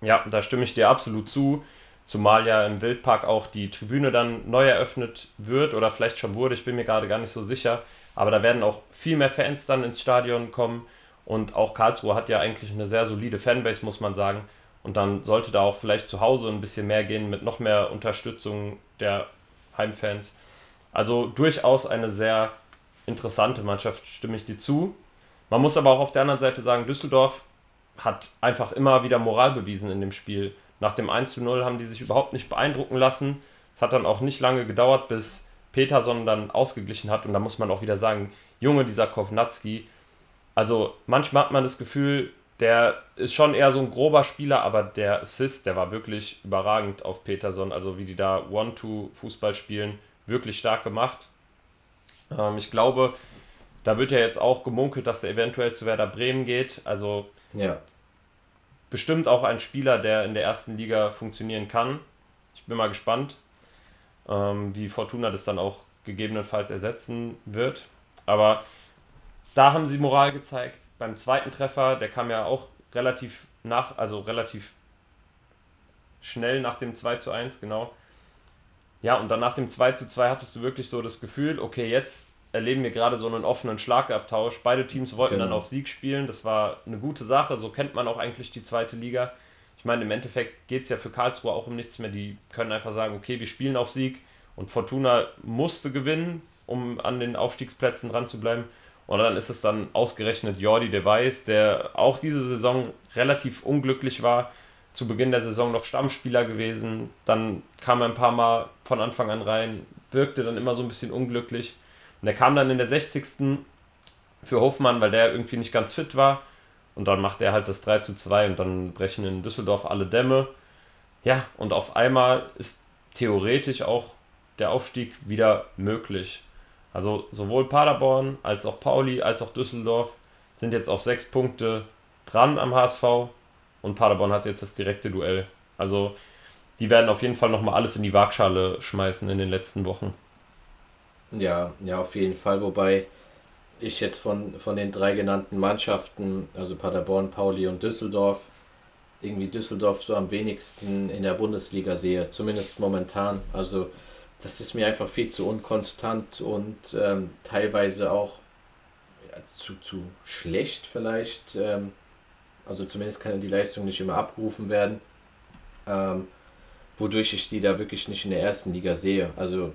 Ja, da stimme ich dir absolut zu. Zumal ja im Wildpark auch die Tribüne dann neu eröffnet wird oder vielleicht schon wurde, ich bin mir gerade gar nicht so sicher. Aber da werden auch viel mehr Fans dann ins Stadion kommen. Und auch Karlsruhe hat ja eigentlich eine sehr solide Fanbase, muss man sagen. Und dann sollte da auch vielleicht zu Hause ein bisschen mehr gehen mit noch mehr Unterstützung der Heimfans. Also durchaus eine sehr interessante Mannschaft, stimme ich dir zu. Man muss aber auch auf der anderen Seite sagen, Düsseldorf hat einfach immer wieder Moral bewiesen in dem Spiel. Nach dem 1 zu 0 haben die sich überhaupt nicht beeindrucken lassen. Es hat dann auch nicht lange gedauert, bis Peterson dann ausgeglichen hat. Und da muss man auch wieder sagen, Junge, dieser Kovnatski. Also manchmal hat man das Gefühl, der ist schon eher so ein grober Spieler, aber der Assist, der war wirklich überragend auf Peterson. Also wie die da One-Two-Fußball spielen, wirklich stark gemacht. Ähm, ich glaube, da wird ja jetzt auch gemunkelt, dass er eventuell zu Werder Bremen geht. Also ja. bestimmt auch ein Spieler, der in der ersten Liga funktionieren kann. Ich bin mal gespannt, ähm, wie Fortuna das dann auch gegebenenfalls ersetzen wird. Aber da haben sie Moral gezeigt. Beim zweiten Treffer, der kam ja auch relativ nach, also relativ schnell nach dem 2 zu 1, genau. Ja, und dann nach dem 2 zu 2 hattest du wirklich so das Gefühl, okay, jetzt erleben wir gerade so einen offenen Schlagabtausch. Beide Teams wollten genau. dann auf Sieg spielen. Das war eine gute Sache. So kennt man auch eigentlich die zweite Liga. Ich meine, im Endeffekt geht es ja für Karlsruhe auch um nichts mehr. Die können einfach sagen, okay, wir spielen auf Sieg. Und Fortuna musste gewinnen, um an den Aufstiegsplätzen dran zu bleiben. Und dann ist es dann ausgerechnet Jordi de Weiß, der auch diese Saison relativ unglücklich war. Zu Beginn der Saison noch Stammspieler gewesen. Dann kam er ein paar Mal von Anfang an rein, wirkte dann immer so ein bisschen unglücklich und der kam dann in der 60. für Hofmann, weil der irgendwie nicht ganz fit war. Und dann macht er halt das 3 zu 2 und dann brechen in Düsseldorf alle Dämme. Ja, und auf einmal ist theoretisch auch der Aufstieg wieder möglich. Also sowohl Paderborn als auch Pauli als auch Düsseldorf sind jetzt auf sechs Punkte dran am HSV und Paderborn hat jetzt das direkte Duell. Also die werden auf jeden Fall nochmal alles in die Waagschale schmeißen in den letzten Wochen. Ja, ja, auf jeden Fall. Wobei ich jetzt von, von den drei genannten Mannschaften, also Paderborn, Pauli und Düsseldorf, irgendwie Düsseldorf so am wenigsten in der Bundesliga sehe, zumindest momentan. Also das ist mir einfach viel zu unkonstant und ähm, teilweise auch ja, zu, zu schlecht vielleicht. Ähm, also zumindest kann die Leistung nicht immer abgerufen werden, ähm, wodurch ich die da wirklich nicht in der ersten Liga sehe. Also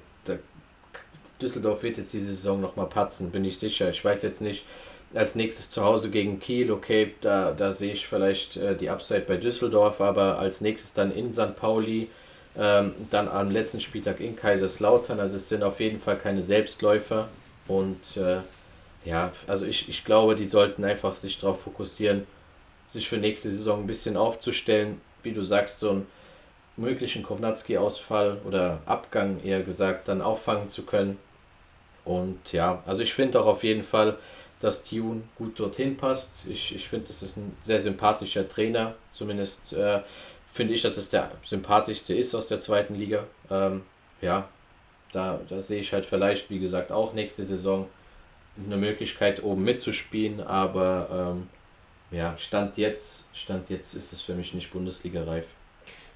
Düsseldorf wird jetzt diese Saison nochmal patzen, bin ich sicher. Ich weiß jetzt nicht, als nächstes zu Hause gegen Kiel, okay, da, da sehe ich vielleicht äh, die Upside bei Düsseldorf, aber als nächstes dann in St. Pauli, ähm, dann am letzten Spieltag in Kaiserslautern. Also es sind auf jeden Fall keine Selbstläufer. Und äh, ja, also ich, ich glaube, die sollten einfach sich darauf fokussieren, sich für nächste Saison ein bisschen aufzustellen. Wie du sagst, so einen möglichen Kovnatski-Ausfall oder Abgang eher gesagt, dann auffangen zu können und ja, also ich finde auch auf jeden Fall, dass Tune gut dorthin passt. Ich, ich finde, das ist ein sehr sympathischer Trainer. Zumindest äh, finde ich, dass es der sympathischste ist aus der zweiten Liga. Ähm, ja, da, da sehe ich halt vielleicht, wie gesagt, auch nächste Saison eine Möglichkeit, oben mitzuspielen. Aber ähm, ja, Stand jetzt, Stand jetzt ist es für mich nicht Bundesliga-reif.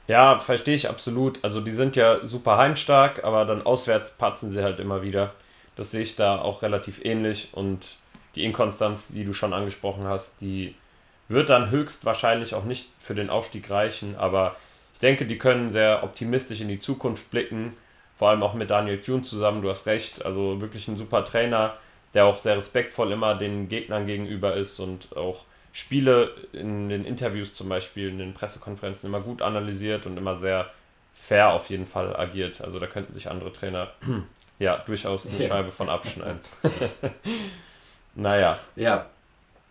Ja, verstehe ich absolut. Also die sind ja super heimstark, aber dann auswärts patzen sie halt immer wieder. Das sehe ich da auch relativ ähnlich und die Inkonstanz, die du schon angesprochen hast, die wird dann höchstwahrscheinlich auch nicht für den Aufstieg reichen, aber ich denke, die können sehr optimistisch in die Zukunft blicken, vor allem auch mit Daniel Thune zusammen, du hast recht, also wirklich ein super Trainer, der auch sehr respektvoll immer den Gegnern gegenüber ist und auch Spiele in den Interviews zum Beispiel, in den Pressekonferenzen immer gut analysiert und immer sehr fair auf jeden Fall agiert. Also da könnten sich andere Trainer ja, durchaus eine Scheibe von abschneiden. naja. Ja,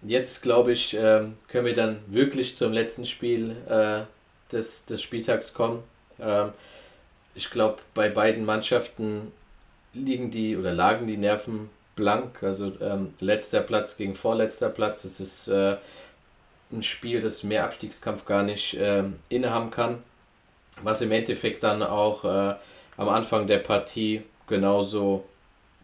jetzt glaube ich, äh, können wir dann wirklich zum letzten Spiel äh, des, des Spieltags kommen. Ähm, ich glaube, bei beiden Mannschaften liegen die oder lagen die Nerven blank. Also ähm, letzter Platz gegen vorletzter Platz. Das ist äh, ein Spiel, das mehr Abstiegskampf gar nicht äh, innehaben kann. Was im Endeffekt dann auch äh, am Anfang der Partie genauso,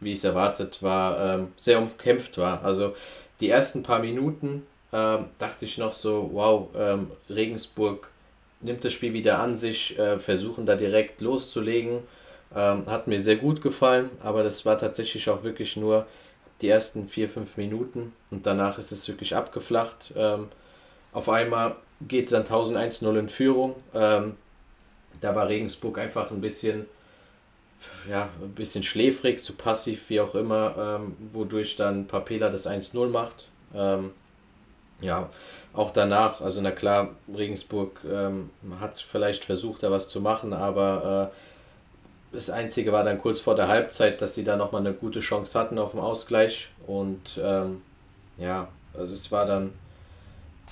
wie es erwartet war, ähm, sehr umkämpft war. Also die ersten paar Minuten ähm, dachte ich noch so, wow, ähm, Regensburg nimmt das Spiel wieder an sich, äh, versuchen da direkt loszulegen. Ähm, hat mir sehr gut gefallen, aber das war tatsächlich auch wirklich nur die ersten vier, fünf Minuten und danach ist es wirklich abgeflacht. Ähm, auf einmal geht Sandhausen 1-0 in Führung. Ähm, da war Regensburg einfach ein bisschen ja, ein bisschen schläfrig, zu passiv, wie auch immer, ähm, wodurch dann Papela das 1-0 macht. Ähm, ja, auch danach, also na klar, Regensburg ähm, hat vielleicht versucht, da was zu machen, aber äh, das Einzige war dann kurz vor der Halbzeit, dass sie da nochmal eine gute Chance hatten auf dem Ausgleich und ähm, ja, also es war dann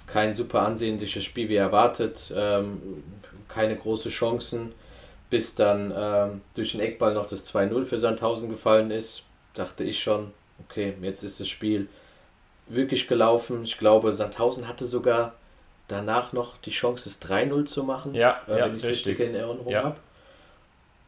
kein super ansehnliches Spiel wie erwartet, ähm, keine großen Chancen bis dann ähm, durch den Eckball noch das 2-0 für Sandhausen gefallen ist, dachte ich schon, okay, jetzt ist das Spiel wirklich gelaufen. Ich glaube, Sandhausen hatte sogar danach noch die Chance, es 3-0 zu machen, ja, äh, ja, wenn ich es richtig in Erinnerung ja. habe.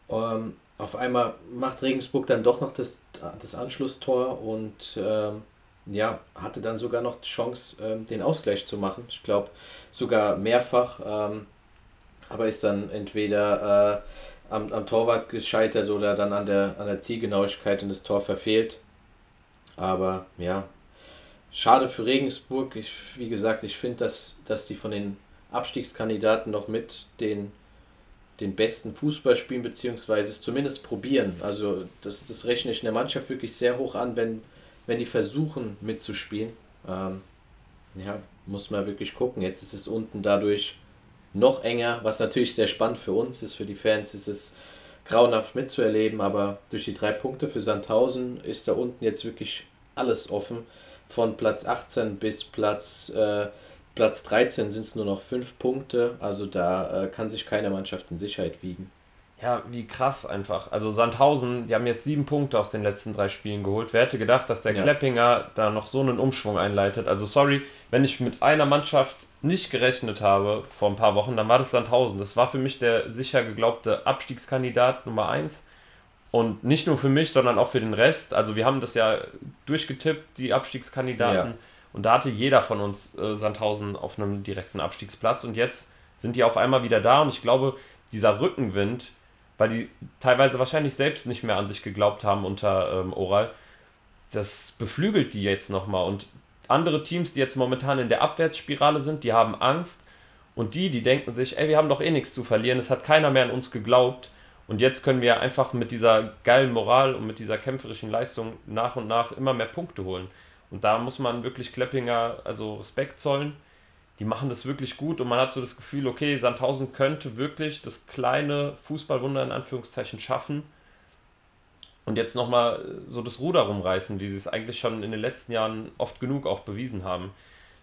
Ähm, auf einmal macht Regensburg dann doch noch das, das Anschlusstor und ähm, ja, hatte dann sogar noch die Chance, ähm, den Ausgleich zu machen. Ich glaube sogar mehrfach, ähm, aber ist dann entweder äh, am, am Torwart gescheitert oder dann an der, an der Zielgenauigkeit und das Tor verfehlt. Aber ja, schade für Regensburg. Ich, wie gesagt, ich finde, dass, dass die von den Abstiegskandidaten noch mit den, den besten Fußball spielen, beziehungsweise es zumindest probieren. Also das, das rechne ich in der Mannschaft wirklich sehr hoch an, wenn, wenn die versuchen mitzuspielen. Ähm, ja, muss man wirklich gucken. Jetzt ist es unten dadurch noch enger, was natürlich sehr spannend für uns ist. Für die Fans ist es grauenhaft mitzuerleben, aber durch die drei Punkte für Sandhausen ist da unten jetzt wirklich alles offen von Platz 18 bis Platz, äh, Platz 13 sind es nur noch fünf Punkte. Also da äh, kann sich keine Mannschaft in Sicherheit wiegen. Ja, wie krass einfach. Also Sandhausen, die haben jetzt sieben Punkte aus den letzten drei Spielen geholt. Wer hätte gedacht, dass der ja. Kleppinger da noch so einen Umschwung einleitet? Also sorry, wenn ich mit einer Mannschaft nicht gerechnet habe vor ein paar Wochen, dann war das Sandhausen. Das war für mich der sicher geglaubte Abstiegskandidat Nummer 1. Und nicht nur für mich, sondern auch für den Rest. Also wir haben das ja durchgetippt, die Abstiegskandidaten. Ja. Und da hatte jeder von uns äh, Sandhausen auf einem direkten Abstiegsplatz. Und jetzt sind die auf einmal wieder da. Und ich glaube, dieser Rückenwind, weil die teilweise wahrscheinlich selbst nicht mehr an sich geglaubt haben unter ähm, Oral, das beflügelt die jetzt nochmal. Und andere Teams, die jetzt momentan in der Abwärtsspirale sind, die haben Angst. Und die, die denken sich, ey, wir haben doch eh nichts zu verlieren, es hat keiner mehr an uns geglaubt und jetzt können wir einfach mit dieser geilen Moral und mit dieser kämpferischen Leistung nach und nach immer mehr Punkte holen. Und da muss man wirklich Kleppinger also Respekt zollen. Die machen das wirklich gut und man hat so das Gefühl, okay, Sandhausen könnte wirklich das kleine Fußballwunder in Anführungszeichen schaffen und jetzt nochmal so das Ruder rumreißen, wie sie es eigentlich schon in den letzten Jahren oft genug auch bewiesen haben.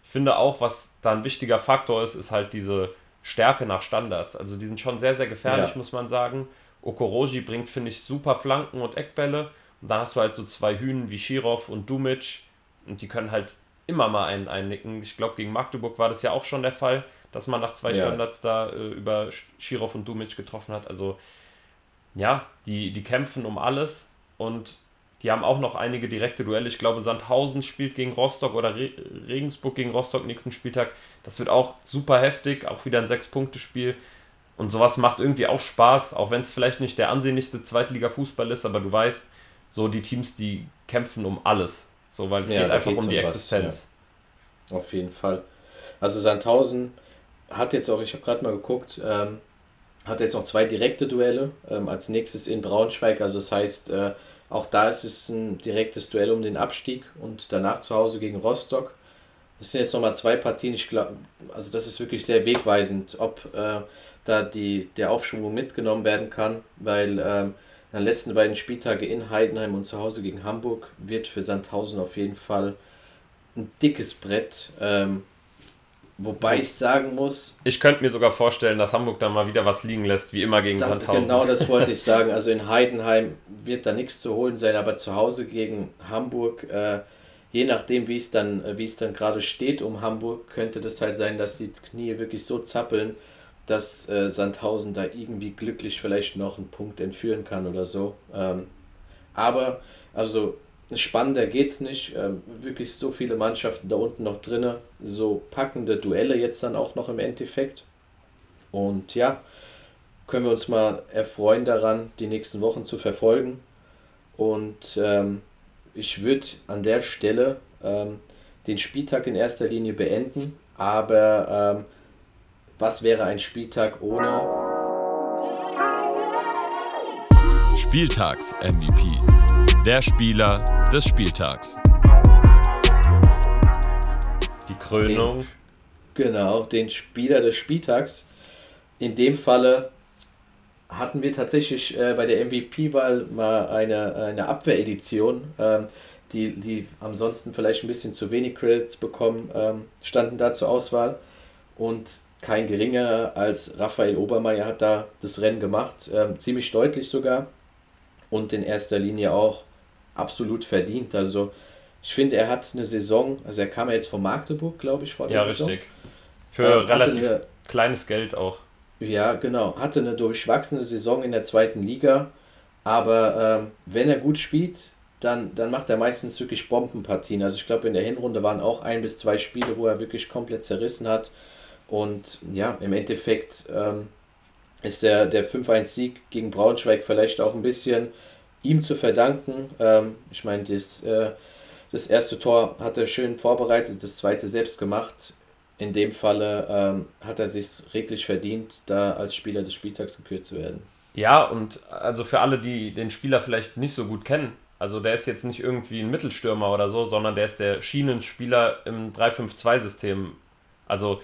Ich finde auch, was da ein wichtiger Faktor ist, ist halt diese Stärke nach Standards. Also die sind schon sehr, sehr gefährlich, ja. muss man sagen. Okoroji bringt, finde ich, super Flanken und Eckbälle. Und dann hast du halt so zwei Hühnen wie Schirov und Dumic. Und die können halt immer mal einen einnicken. Ich glaube, gegen Magdeburg war das ja auch schon der Fall, dass man nach zwei ja. Standards da äh, über Schirov und Dumic getroffen hat. Also ja, die, die kämpfen um alles und die haben auch noch einige direkte Duelle. Ich glaube, Sandhausen spielt gegen Rostock oder Re Regensburg gegen Rostock nächsten Spieltag. Das wird auch super heftig, auch wieder ein Sechs-Punkte-Spiel. Und sowas macht irgendwie auch Spaß, auch wenn es vielleicht nicht der ansehnlichste Zweitliga-Fußball ist, aber du weißt, so die Teams, die kämpfen um alles. So, weil es ja, geht einfach um die Existenz. ja. Auf jeden Fall. Also Sandhausen hat jetzt auch, ich habe gerade mal geguckt, ähm, hat jetzt noch zwei direkte Duelle. Ähm, als nächstes in Braunschweig. Also das heißt, äh, auch da ist es ein direktes Duell um den Abstieg und danach zu Hause gegen Rostock. Das sind jetzt nochmal zwei Partien. Ich glaube, also das ist wirklich sehr wegweisend, ob äh, da die, der Aufschwung mitgenommen werden kann, weil ähm, in den letzten beiden Spieltage in Heidenheim und zu Hause gegen Hamburg wird für Sandhausen auf jeden Fall ein dickes Brett. Ähm, wobei ich sagen muss. Ich könnte mir sogar vorstellen, dass Hamburg dann mal wieder was liegen lässt, wie immer gegen da, Sandhausen. Genau das wollte ich sagen. Also in Heidenheim wird da nichts zu holen sein, aber zu Hause gegen Hamburg. Äh, je nachdem, wie es dann, wie es dann gerade steht um Hamburg, könnte das halt sein, dass die Knie wirklich so zappeln, dass äh, Sandhausen da irgendwie glücklich vielleicht noch einen Punkt entführen kann oder so. Ähm, aber, also spannender geht's nicht. Ähm, wirklich so viele Mannschaften da unten noch drinne, so packende Duelle jetzt dann auch noch im Endeffekt. Und ja, können wir uns mal erfreuen daran, die nächsten Wochen zu verfolgen. Und ähm, ich würde an der Stelle ähm, den Spieltag in erster Linie beenden, aber ähm, was wäre ein Spieltag ohne Spieltags-MVP? Der Spieler des Spieltags. Die Krönung. Den, genau, den Spieler des Spieltags. In dem Falle hatten wir tatsächlich äh, bei der MVP-Wahl mal eine, eine Abwehredition, ähm, die, die ansonsten vielleicht ein bisschen zu wenig Credits bekommen, ähm, standen da zur Auswahl. Und kein geringerer als Raphael Obermeier hat da das Rennen gemacht, ähm, ziemlich deutlich sogar und in erster Linie auch absolut verdient. Also ich finde, er hat eine Saison, also er kam ja jetzt von Magdeburg, glaube ich, vor der ja, Saison. richtig. Für ähm, relativ eine, kleines Geld auch. Ja, genau. Hatte eine durchwachsene Saison in der zweiten Liga. Aber ähm, wenn er gut spielt, dann, dann macht er meistens wirklich Bombenpartien. Also ich glaube, in der Hinrunde waren auch ein bis zwei Spiele, wo er wirklich komplett zerrissen hat. Und ja, im Endeffekt ähm, ist der, der 5-1-Sieg gegen Braunschweig vielleicht auch ein bisschen ihm zu verdanken. Ähm, ich meine, das, äh, das erste Tor hat er schön vorbereitet, das zweite selbst gemacht. In dem Falle ähm, hat er sich reglich verdient, da als Spieler des Spieltags gekürt zu werden. Ja, und also für alle, die den Spieler vielleicht nicht so gut kennen, also der ist jetzt nicht irgendwie ein Mittelstürmer oder so, sondern der ist der Schienenspieler im 3-5-2-System. Also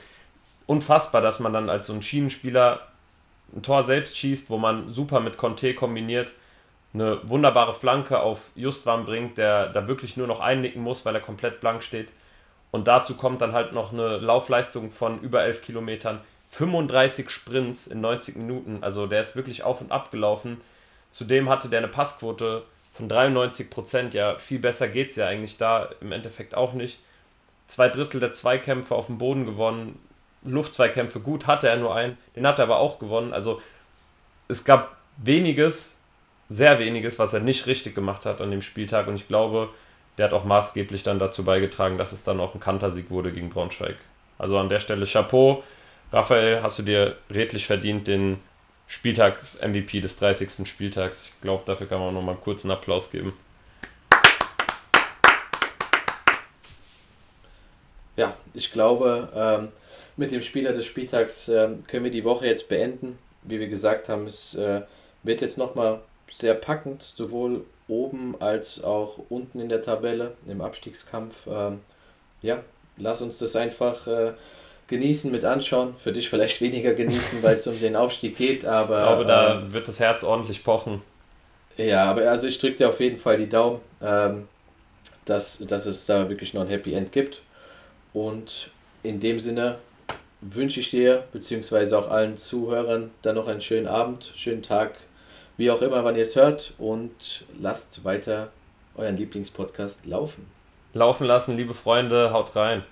unfassbar, dass man dann als so ein Schienenspieler ein Tor selbst schießt, wo man super mit Conte kombiniert, eine wunderbare Flanke auf Justwan bringt, der da wirklich nur noch einnicken muss, weil er komplett blank steht. Und dazu kommt dann halt noch eine Laufleistung von über 11 Kilometern, 35 Sprints in 90 Minuten. Also der ist wirklich auf und ab gelaufen. Zudem hatte der eine Passquote von 93 Prozent. Ja, viel besser geht es ja eigentlich da im Endeffekt auch nicht. Zwei Drittel der Zweikämpfe auf dem Boden gewonnen, Luftzweikämpfe gut, hatte er nur einen, den hat er aber auch gewonnen. Also es gab weniges, sehr weniges, was er nicht richtig gemacht hat an dem Spieltag und ich glaube, der hat auch maßgeblich dann dazu beigetragen, dass es dann auch ein Kantersieg wurde gegen Braunschweig. Also an der Stelle Chapeau. Raphael, hast du dir redlich verdient den Spieltags-MVP des 30. Spieltags. Ich glaube, dafür kann man noch mal einen kurzen Applaus geben. Ja, ich glaube, ähm, mit dem Spieler des Spieltags äh, können wir die Woche jetzt beenden. Wie wir gesagt haben, es äh, wird jetzt nochmal sehr packend, sowohl oben als auch unten in der Tabelle im Abstiegskampf. Ähm, ja, lass uns das einfach äh, genießen, mit anschauen. Für dich vielleicht weniger genießen, weil es um den Aufstieg geht, aber. Ich glaube, da ähm, wird das Herz ordentlich pochen. Ja, aber also ich drücke dir auf jeden Fall die Daumen, ähm, dass, dass es da wirklich noch ein Happy End gibt. Und in dem Sinne wünsche ich dir, beziehungsweise auch allen Zuhörern, dann noch einen schönen Abend, schönen Tag, wie auch immer, wann ihr es hört und lasst weiter euren Lieblingspodcast laufen. Laufen lassen, liebe Freunde, haut rein.